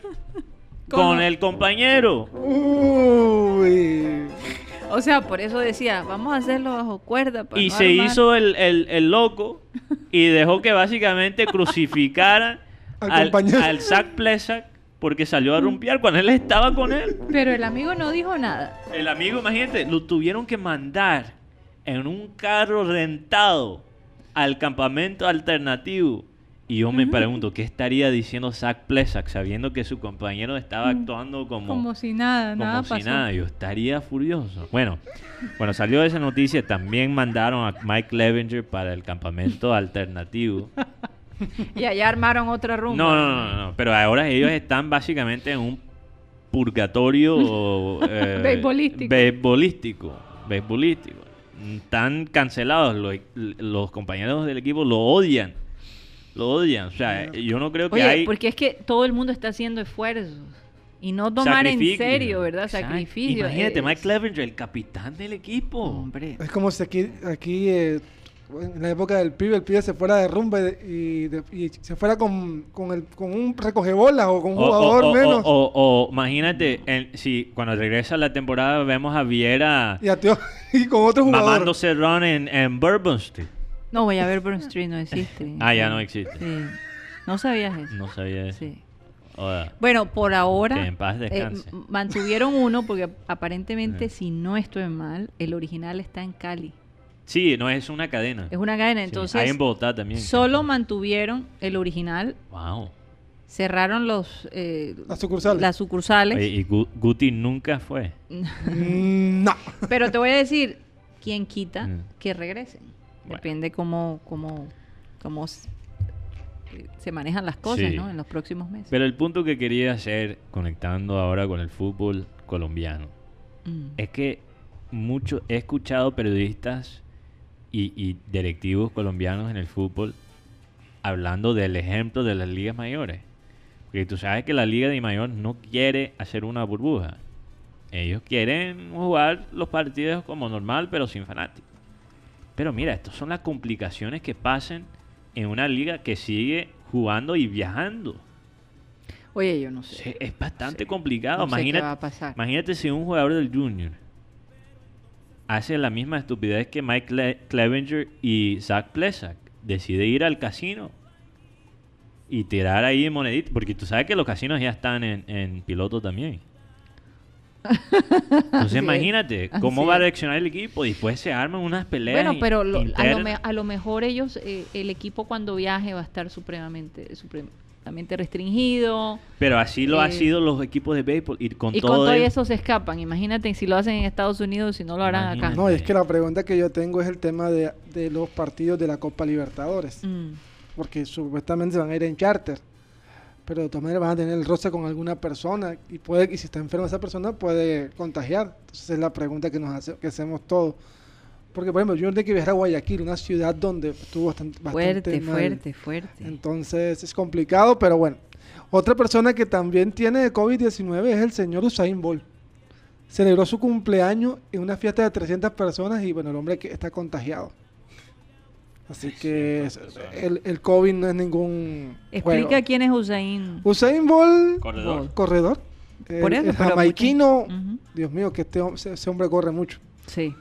¿Cómo? con el compañero. Uy. O sea, por eso decía, vamos a hacerlo bajo cuerda. para Y no se armar". hizo el, el- el loco y dejó que básicamente crucificaran Al al, al Zach Plesak porque salió a rumbear cuando él estaba con él. Pero el amigo no dijo nada. El amigo, imagínate, lo tuvieron que mandar en un carro rentado al campamento alternativo. Y yo me pregunto, ¿qué estaría diciendo Zach Plesak sabiendo que su compañero estaba actuando como, Como si nada, como nada si pasó. nada? Yo estaría furioso. Bueno, cuando salió esa noticia, también mandaron a Mike Levenger para el campamento alternativo. Y allá armaron otra rumba. No, no, no, no, no, pero ahora ellos están básicamente en un purgatorio eh, Beisbolístico. beisbolístico, beisbolístico. Están cancelados, los, los compañeros del equipo lo odian, lo odian. O sea, yo no creo que Oye, hay porque es que todo el mundo está haciendo esfuerzos. Y no tomar en serio, ¿verdad? Sacrificio. Imagínate, Mike Clevenger, el capitán del equipo. Hombre. Es como si aquí, aquí eh, en la época del pibe, el pibe se fuera de rumba y, de- y de- y se fuera con, con, el, con un recogebolas o con un O- jugador o, menos. o- o- o imagínate, en- si cuando regresa la temporada vemos a Viera y, a tío- y con otro jugador. mamándose run en, en Bourbon Street. No, voy a ver Burn Street, no existe. Ah, ya no existe. Sí. No sabías eso. No sabía eso. Sí. Bueno, por ahora Que en paz eh, mantuvieron uno porque aparentemente, si no estoy mal, el original está en Cali. Sí, no es una cadena. Es una cadena, Sí, entonces Hay en Bogotá también. solo mantuvieron el original, Wow. cerraron los eh, Las sucursales. las sucursales. Oye, y Gu- Guti nunca fue. No. Pero te voy a decir, ¿quién quita Mm. que regresen? Bueno. Depende cómo, cómo, cómo se manejan las cosas, Sí. ¿no? En los próximos meses. Pero el punto que quería hacer, conectando ahora con el fútbol colombiano, Mm. es que mucho he escuchado periodistas y, y directivos colombianos en el fútbol hablando del ejemplo de las ligas mayores. Porque tú sabes que la liga de mayor no quiere hacer una burbuja. Ellos quieren jugar los partidos como normal, pero sin fanáticos. Pero mira, estas son las complicaciones que pasan en una liga que sigue jugando y viajando. Oye, yo no sé. Es bastante complicado. No sé qué imagínate, va a pasar. imagínate si un jugador del Junior hace la misma estupidez que Mike Cle- Clevenger y Zach Plesak. Decide ir al casino y tirar ahí moneditas. Porque tú sabes que los casinos ya están en, en piloto también. Entonces Así es, imagínate cómo así va a reaccionar el equipo. Después se arman unas peleas. Bueno, pero lo- a, lo internas. me- a lo mejor ellos, eh, el equipo cuando viaje va a estar supremamente, supremamente restringido. Pero así lo eh, han sido los equipos de béisbol. Y con y todo, con todo el- eso se escapan. Imagínate si lo hacen en Estados Unidos, si no lo harán acá. No, es que la pregunta que yo tengo es el tema de, de los partidos de la Copa Libertadores. Mm. Porque supuestamente se van a ir en charter. Pero de todas maneras van a tener el roce con alguna persona. Y puede y si está enferma esa persona puede contagiar. Entonces es la pregunta que nos hace, que hacemos todos. Porque, por ejemplo, yo tengo que viajar a Guayaquil, una ciudad donde estuvo bastante, bastante Fuerte, mal. fuerte, fuerte. Entonces es complicado, pero bueno. Otra persona que también tiene COVID-19 es el señor Usain Bolt. Celebró su cumpleaños en una fiesta de 300 personas y bueno, el hombre que está contagiado. Así que el, el COVID no es ningún Explica juego. quién es Usain. Usain Bolt, Corredor. corredor. El, Por eso, el jamaiquino. Dios mío, que este, ese hombre corre mucho. Sí.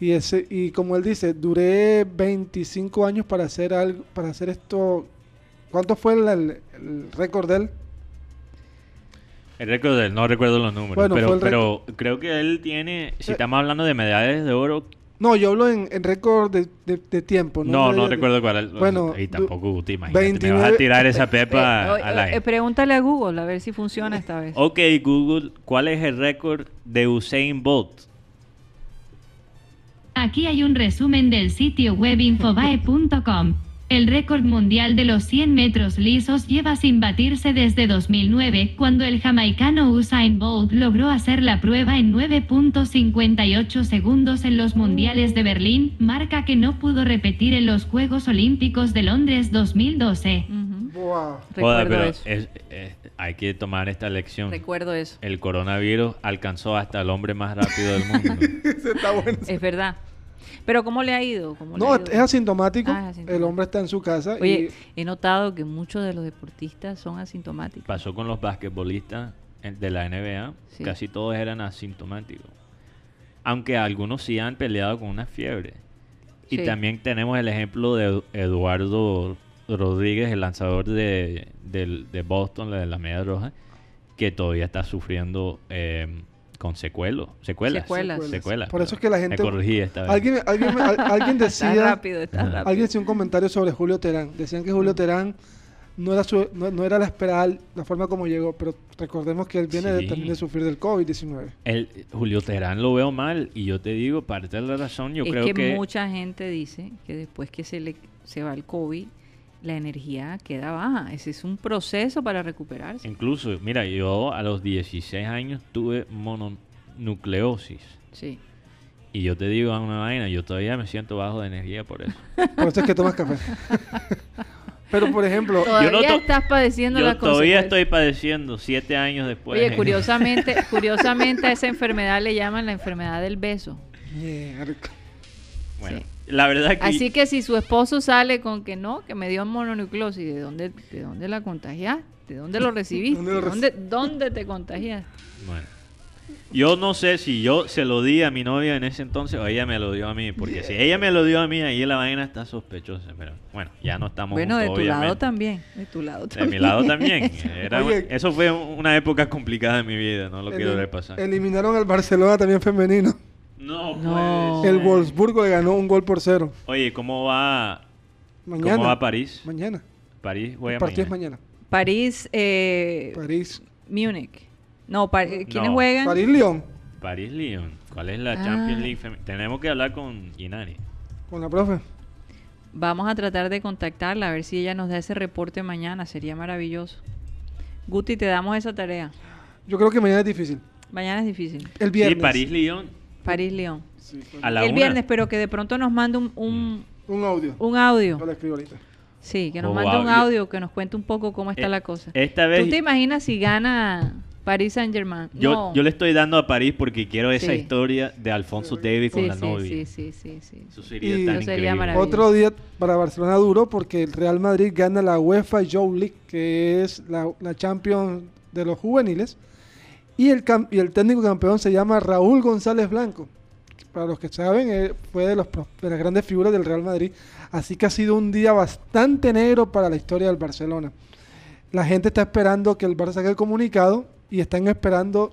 Y ese y como él dice, duré 25 años para hacer algo, para hacer esto. ¿Cuánto fue el, el- el récord de él? El récord de él, no recuerdo los números, Bueno, pero, pero creo que él tiene, si Eh. estamos hablando de medallas de oro, No, yo hablo en, en récord de, de- de tiempo. no, no de- recuerdo cuál es. Bueno, y tampoco te imagínate, me 29 vas a tirar esa pepa Eh, al eh, aire. eh, pregúntale a Google a ver si funciona esta vez. Ok, Google, ¿cuál es el récord de Usain Bolt? Aquí hay un resumen del sitio web infobae.com. El récord mundial de los 100 metros lisos lleva sin batirse desde 2009, cuando el jamaicano Usain Bolt logró hacer la prueba en 9.58 segundos en los mundiales de Berlín, marca que no pudo repetir en los Juegos Olímpicos de Londres 2012. Ujú. Wow. Joda, Recuerdo pero eso. es- es- hay que tomar esta lección. Recuerdo eso. El coronavirus alcanzó hasta el hombre más rápido del mundo. Está bueno. Es verdad. Pero ¿cómo le ha ido? ¿Cómo le No, ha ido? es asintomático. Ah, es asintomático. El hombre está en su casa. Oye, he notado que muchos de los deportistas son asintomáticos. Pasó con los basquetbolistas de la NBA. Sí. Casi todos eran asintomáticos. Aunque algunos sí han peleado con una fiebre. Y Sí. también tenemos el ejemplo de Edu- Eduardo Rodríguez, el lanzador de, Boston, de la Media Roja, que todavía está sufriendo eh, con secuelo, secuelas. Secuelas. secuelas, Por eso es que la gente- Me corregí esta vez. alguien, alguien, alguien Está decía. rápido, está rápido. Alguien hacía un comentario sobre Julio Terán. Decían que Julio Terán no era, su- no, no era la esperada la forma como llegó, pero recordemos que él viene de- Sí. también de sufrir del COVID-19. El, Julio Terán lo veo mal y yo te digo, parte de la razón, yo es creo que, que... mucha gente dice que después que se le se va el COVID, la energía queda baja. Ese es un proceso para recuperarse. Incluso, mira, yo a los 16 años tuve mononucleosis. Sí. Y yo te digo una vaina, yo todavía me siento bajo de energía por eso. Por eso es que tomas café. pero, por ejemplo, Todavía no estás padeciendo Yo las todavía estoy padeciendo siete años después. Oye, curiosamente, curiosamente a esa enfermedad le llaman la enfermedad del beso. mierda. Bueno, Sí. La verdad que... Así que si su esposo sale con que no, que me dio mononucleosis, ¿de dónde, de dónde la contagiaste? ¿De dónde lo recibiste? ¿Dónde lo ¿Dónde, dónde te contagiaste? Bueno. Yo no sé si yo se lo di a mi novia en ese entonces o ella me lo dio a mí. Porque si ella me lo dio a mí, ahí la vaina está sospechosa. Pero bueno, ya no estamos Bueno, de tu juntos, lado obviamente. también. De tu lado De también. mi lado también. Era- Oye. eso fue una época complicada en mi vida, no lo quiero elim- ver pasar. eliminaron al Barcelona también femenino. No, No. puede El. Wolfsburgo le ganó un gol por cero. Oye, ¿cómo va, Mañana. ¿cómo va París? Mañana. París juega El partido es mañana. mañana. París, eh, París. Múnich. No, pa- eh, ¿quiénes No. juegan? París-Lyon. París-Lyon. ¿Cuál es la Ah. Champions League? fem- Tenemos que hablar con Inari. Con la profe. Vamos a tratar de contactarla a ver si ella nos da ese reporte mañana. Sería maravilloso. Guti, te damos esa tarea. Yo creo que mañana es difícil. Mañana es difícil. El viernes. Sí, París-Lyon. Sí. A Y la el una. viernes, pero que de pronto nos mande un, un, Un audio. un audio. Yo le escribo ahorita. Sí, que nos Oh, mande wow. un audio que nos cuente un poco cómo está Eh, la cosa. Esta vez ¿Tú te imaginas si gana París Saint Germain? yo, no. yo le estoy dando a París porque quiero esa Sí. historia de Alfonso Davis con sí, la sí, novia. sí, sí, sí, sí. Eso sería Y- tan Eso sería increíble. maravilloso. Otro día para Barcelona duro porque el Real Madrid gana la UEFA Youth League, que es la, la Champions de los juveniles. Y el, cam- y el técnico campeón se llama Raúl González Blanco. Para los que saben, fue de, los, pro- de las grandes figuras del Real Madrid. Así que ha sido un día bastante negro para la historia del Barcelona. La gente está esperando que el Barça saque el comunicado y están esperando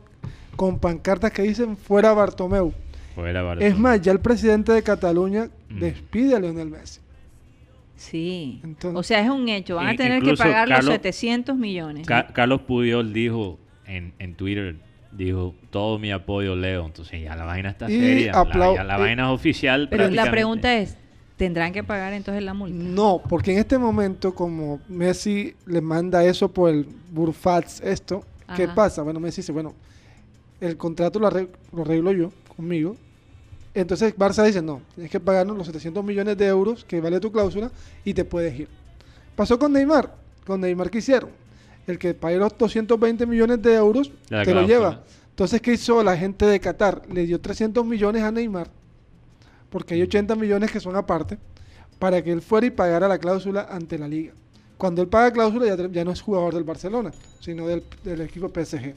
con pancartas que dicen fuera Bartomeu. Fuera Barcelona. Es más, ya el presidente de Cataluña Mm. despide a Lionel Messi. Sí. Entonces- o sea, es un hecho. Van a tener que pagar los Carlos- 700 millones. Ca- Carlos Puyol dijo en, en Twitter, dijo, todo mi apoyo Leo. Entonces ya la vaina está Y seria. La, ya la y- vaina es oficial. Pero la pregunta es, ¿tendrán que pagar entonces la multa? No, porque en este momento, como Messi le manda eso por el Burfats, esto, ¿qué Ajá. pasa? Bueno, Messi dice, bueno, el contrato lo arreglo, lo arreglo yo, conmigo. Entonces Barça dice, no, tienes que pagarnos los 700 millones de euros que vale tu cláusula y te puedes ir. Pasó con Neymar. Con Neymar, ¿qué hicieron? El que pague los 220 millones de euros, La te lo lleva. Entonces, ¿qué hizo la gente de Qatar? Le dio 300 millones a Neymar, porque hay 80 millones que son aparte, para que él fuera y pagara la cláusula ante la liga. Cuando él paga cláusula ya, ya no es jugador del Barcelona, sino del, del equipo PSG.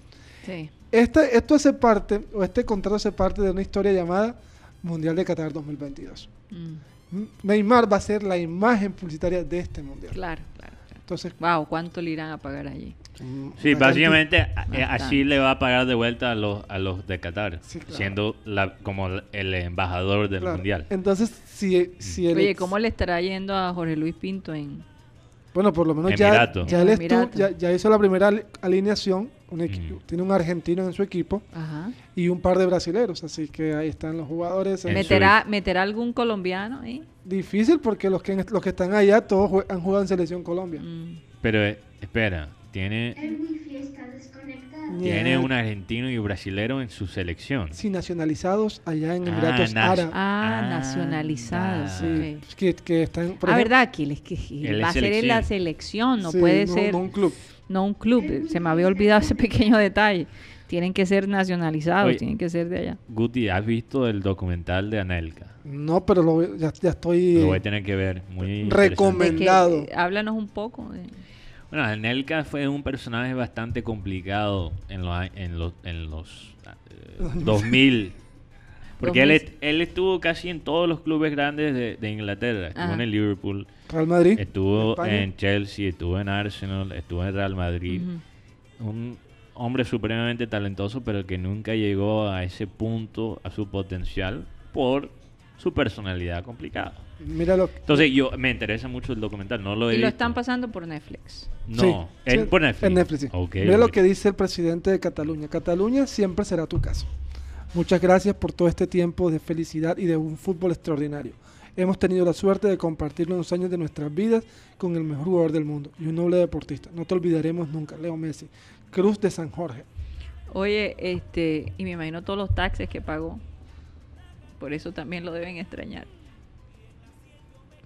Sí. Este, esto hace parte, o este contrato hace parte de una historia llamada Mundial de Qatar 2022. Mm, Neymar va a ser la imagen publicitaria de este Mundial. claro, claro. Entonces, Wow, ¿cuánto le irán a pagar allí? mm, Sí, básicamente eh, así le va a pagar de vuelta a los, a los de Qatar, Sí, claro. siendo la, como el embajador del Claro. mundial. Entonces, si, si el Oye, ¿cómo le estará yendo a Jorge Luis Pinto en... Bueno, por lo menos ya, ya, él estuvo- ya, ya hizo la primera ali- alineación. Un Mm. Tiene un argentino en su equipo Ajá. y un par de brasileros. Así que ahí están los jugadores. ¿Meterá, ¿Meterá algún colombiano ahí? Difícil porque los que, los que están allá todos jue- han jugado en Selección Colombia. Mm. Pero eh, espera, tiene. Tiene un argentino y un brasilero en su selección. Sí, nacionalizados allá en Ah, Emiratos nas- Árabes. Ah, Ah, nacionalizados. sí. ok. Que, que están, por ah, ejemplo- verdad, que él, es que va a ser en la selección. selección, no Sí, puede no- ser no un club. No un club. Se me había olvidado ese pequeño detalle. Tienen que ser nacionalizados, Oye. tienen que ser de allá. Guti, ¿has visto el documental de Anelka? No, pero lo voy- ya, ya estoy Lo voy a eh, tener que ver. Muy que, Recomendado. eh, háblanos un poco. de- Bueno, Anelka fue un personaje bastante complicado en los, a- en los, en los eh, 2000. Porque él, 2000. est- él estuvo casi en todos los clubes grandes de, de Inglaterra. Estuvo Ajá. en el Liverpool, Real Madrid. estuvo España. en Chelsea, estuvo en Arsenal, estuvo en Real Madrid. Un hombre supremamente talentoso, pero que nunca llegó a ese punto, a su potencial, por su personalidad complicada. Mira lo Entonces, yo me interesa mucho el documental, no lo he Y lo visto. están pasando por Netflix. No, Sí, en, sí, por Netflix. En Netflix, sí. Ok, Mira lo que dice el presidente de Cataluña. Cataluña siempre será tu casa. Muchas gracias por todo este tiempo de felicidad y de un fútbol extraordinario. Hemos tenido la suerte de compartir unos años de nuestras vidas con el mejor jugador del mundo y un noble deportista. No te olvidaremos nunca, Leo Messi. Cruz de San Jorge. Oye, este, y me imagino todos los taxes que pagó. Por eso también lo deben extrañar.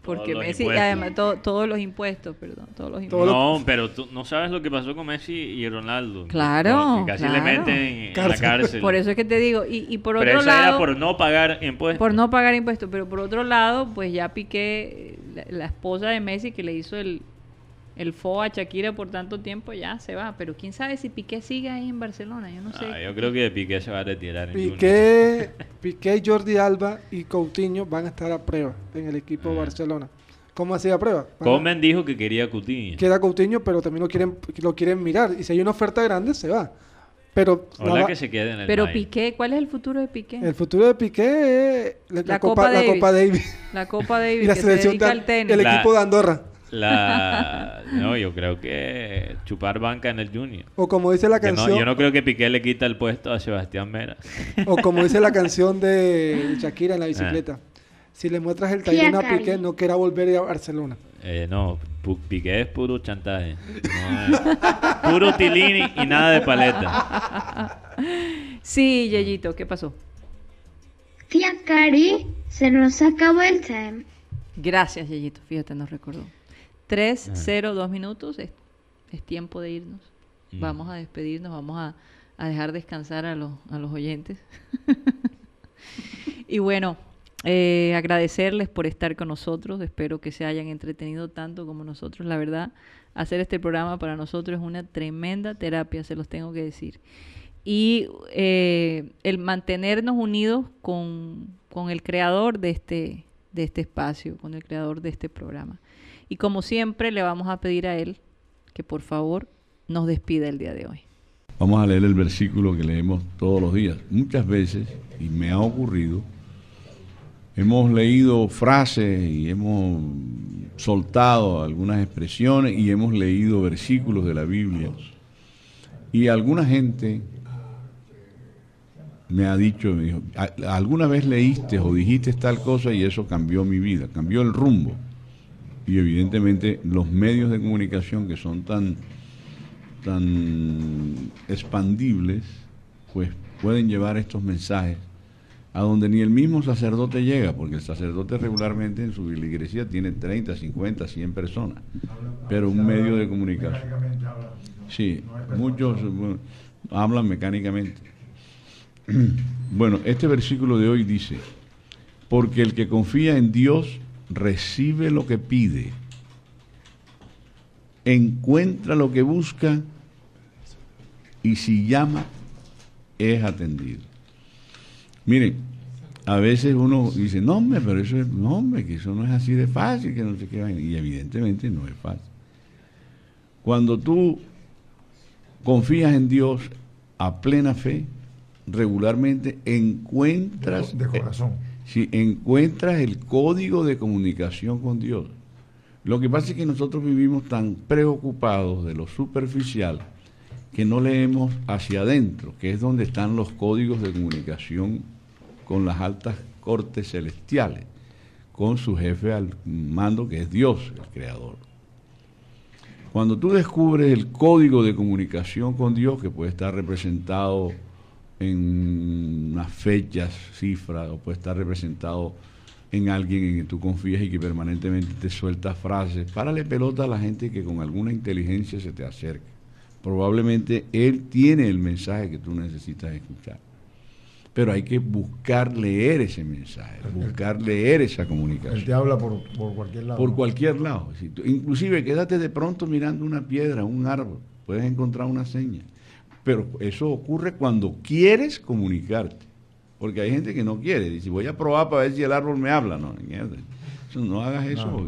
Porque Messi, y impuestos. además to- todos los impuestos, perdón, todos los impuestos. No, pero tú no sabes lo que pasó con Messi y Ronaldo. Claro, Que casi claro. le meten en la Cárcel. cárcel. Por eso es que te digo, y, y por pero otro eso era lado, por no pagar impuestos. por no pagar impuestos, pero por otro lado, pues ya Piqué, la, la esposa de Messi que le hizo el, el fo a Shakira por tanto tiempo, ya se va. Pero quién sabe si Piqué sigue ahí en Barcelona, yo no sé. Ah, yo creo que Piqué se va a retirar en. Piqué, Piqué, Jordi Alba y Coutinho van a estar a prueba en el equipo Ah. Barcelona. ¿Cómo así a prueba? Comen dijo que quería Coutinho. Queda Coutinho, pero también lo quieren, lo quieren mirar. Y si hay una oferta grande, se va. Pero la Ojalá va- que se quede en el Pero Bayern. Piqué, ¿cuál es el futuro de Piqué? el futuro de Piqué es la, La la Copa Copa, la Davis. Copa Davis. La Copa Davis y la que se selección dedica de- al tenis. el La- equipo de Andorra. La... No, yo creo que chupar banca en el Junior. O como dice la Que no- canción, yo no creo que Piqué le quita el puesto a Sebastián Mera. o como dice la canción de Shakira en la Ah. bicicleta. Si le muestras el taller a Cari. Piqué, no quiera volver a Barcelona. Eh, no, Piqué es puro chantaje. No es- puro tilini y nada de paleta. Sí, Yeyito, ¿qué pasó? Tía Cari, se nos acabó el time. Gracias, Yeyito, fíjate, nos recordó. Tres, Ah. cero, dos minutos, es, es tiempo de irnos. Mm. Vamos a despedirnos, vamos a, a dejar descansar a los, a los oyentes. y bueno, eh, agradecerles por estar con nosotros. Espero que se hayan entretenido tanto como nosotros. La verdad, hacer este programa para nosotros es una tremenda terapia, se los tengo que decir. Y eh, el mantenernos unidos con, con el creador de este, de este espacio, con el creador de este programa. Y como siempre, le vamos a pedir a él que por favor nos despida el día de hoy. Vamos a leer el versículo que leemos todos los días. Muchas veces, y me ha ocurrido, hemos leído frases y hemos soltado algunas expresiones y hemos leído versículos de la Biblia. Y alguna gente me ha dicho, me dijo, "¿A- ¿alguna vez leíste o dijiste tal cosa y eso cambió mi vida, cambió el rumbo? Y evidentemente los medios de comunicación que son tan tan expandibles, pues pueden llevar estos mensajes a donde ni el mismo sacerdote llega, porque el sacerdote regularmente en su iglesia tiene 30, 50, 100 personas, pero un medio de comunicación. Sí, muchos hablan mecánicamente. Bueno, este versículo de hoy dice, porque el que confía en Dios recibe lo que pide, encuentra lo que busca y si llama es atendido. Miren, a veces uno dice, no hombre, pero eso es, no hombre, que eso no es así de fácil, que no sé qué, vaina", y evidentemente no es fácil. Cuando tú confías en Dios a plena fe, regularmente encuentras De corazón. Si encuentras el código de comunicación con Dios. Lo que pasa es que nosotros vivimos tan preocupados de lo superficial que no leemos hacia adentro, que es donde están los códigos de comunicación con las altas cortes celestiales, con su jefe al mando que es Dios, el creador. Cuando tú descubres el código de comunicación con Dios, que puede estar representado en unas fechas, cifras, o puede estar representado en alguien en que tú confías y que permanentemente te suelta frases, párale pelota a la gente que con alguna inteligencia se te acerca. Probablemente él tiene el mensaje que tú necesitas escuchar pero hay que buscar leer ese mensaje, buscar leer esa comunicación. Él te habla por, cualquier lado. Por cualquier lado. Inclusive quédate de pronto mirando una piedra, un árbol, puedes encontrar una seña. Pero eso ocurre cuando quieres comunicarte. Porque hay gente que no quiere. Dice, voy a probar para ver si el árbol me habla. No, no hagas eso.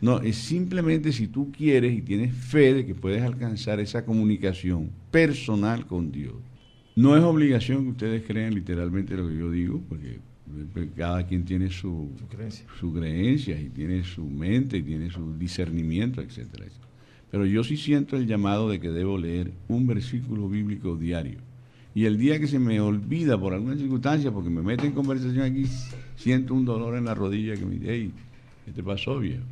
No. es simplemente si tú quieres y tienes fe de que puedes alcanzar esa comunicación personal con Dios no es obligación que ustedes crean literalmente lo que yo digo, porque cada quien tiene su, su, creencia. y tiene su mente y tiene su discernimiento, etcétera, Pero yo sí siento el llamado de que debo leer un versículo bíblico diario. Y el día que se me olvida por alguna circunstancia, porque me mete en conversación aquí, siento un dolor en la rodilla que me dice, hey, ¿qué te pasó, viejo?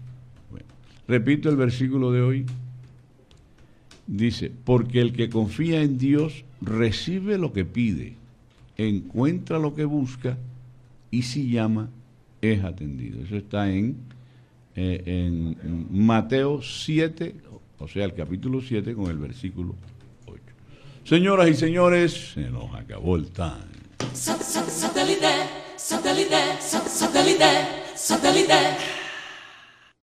repito el versículo de hoy, Dice, porque el que confía en Dios recibe lo que pide, encuentra lo que busca y si llama es atendido. Eso está en, eh, en Mateo 7, o sea, el capítulo 7 con el versículo 8. Señoras y señores, se nos acabó el time. Satélite, satélite, satélite, satélite.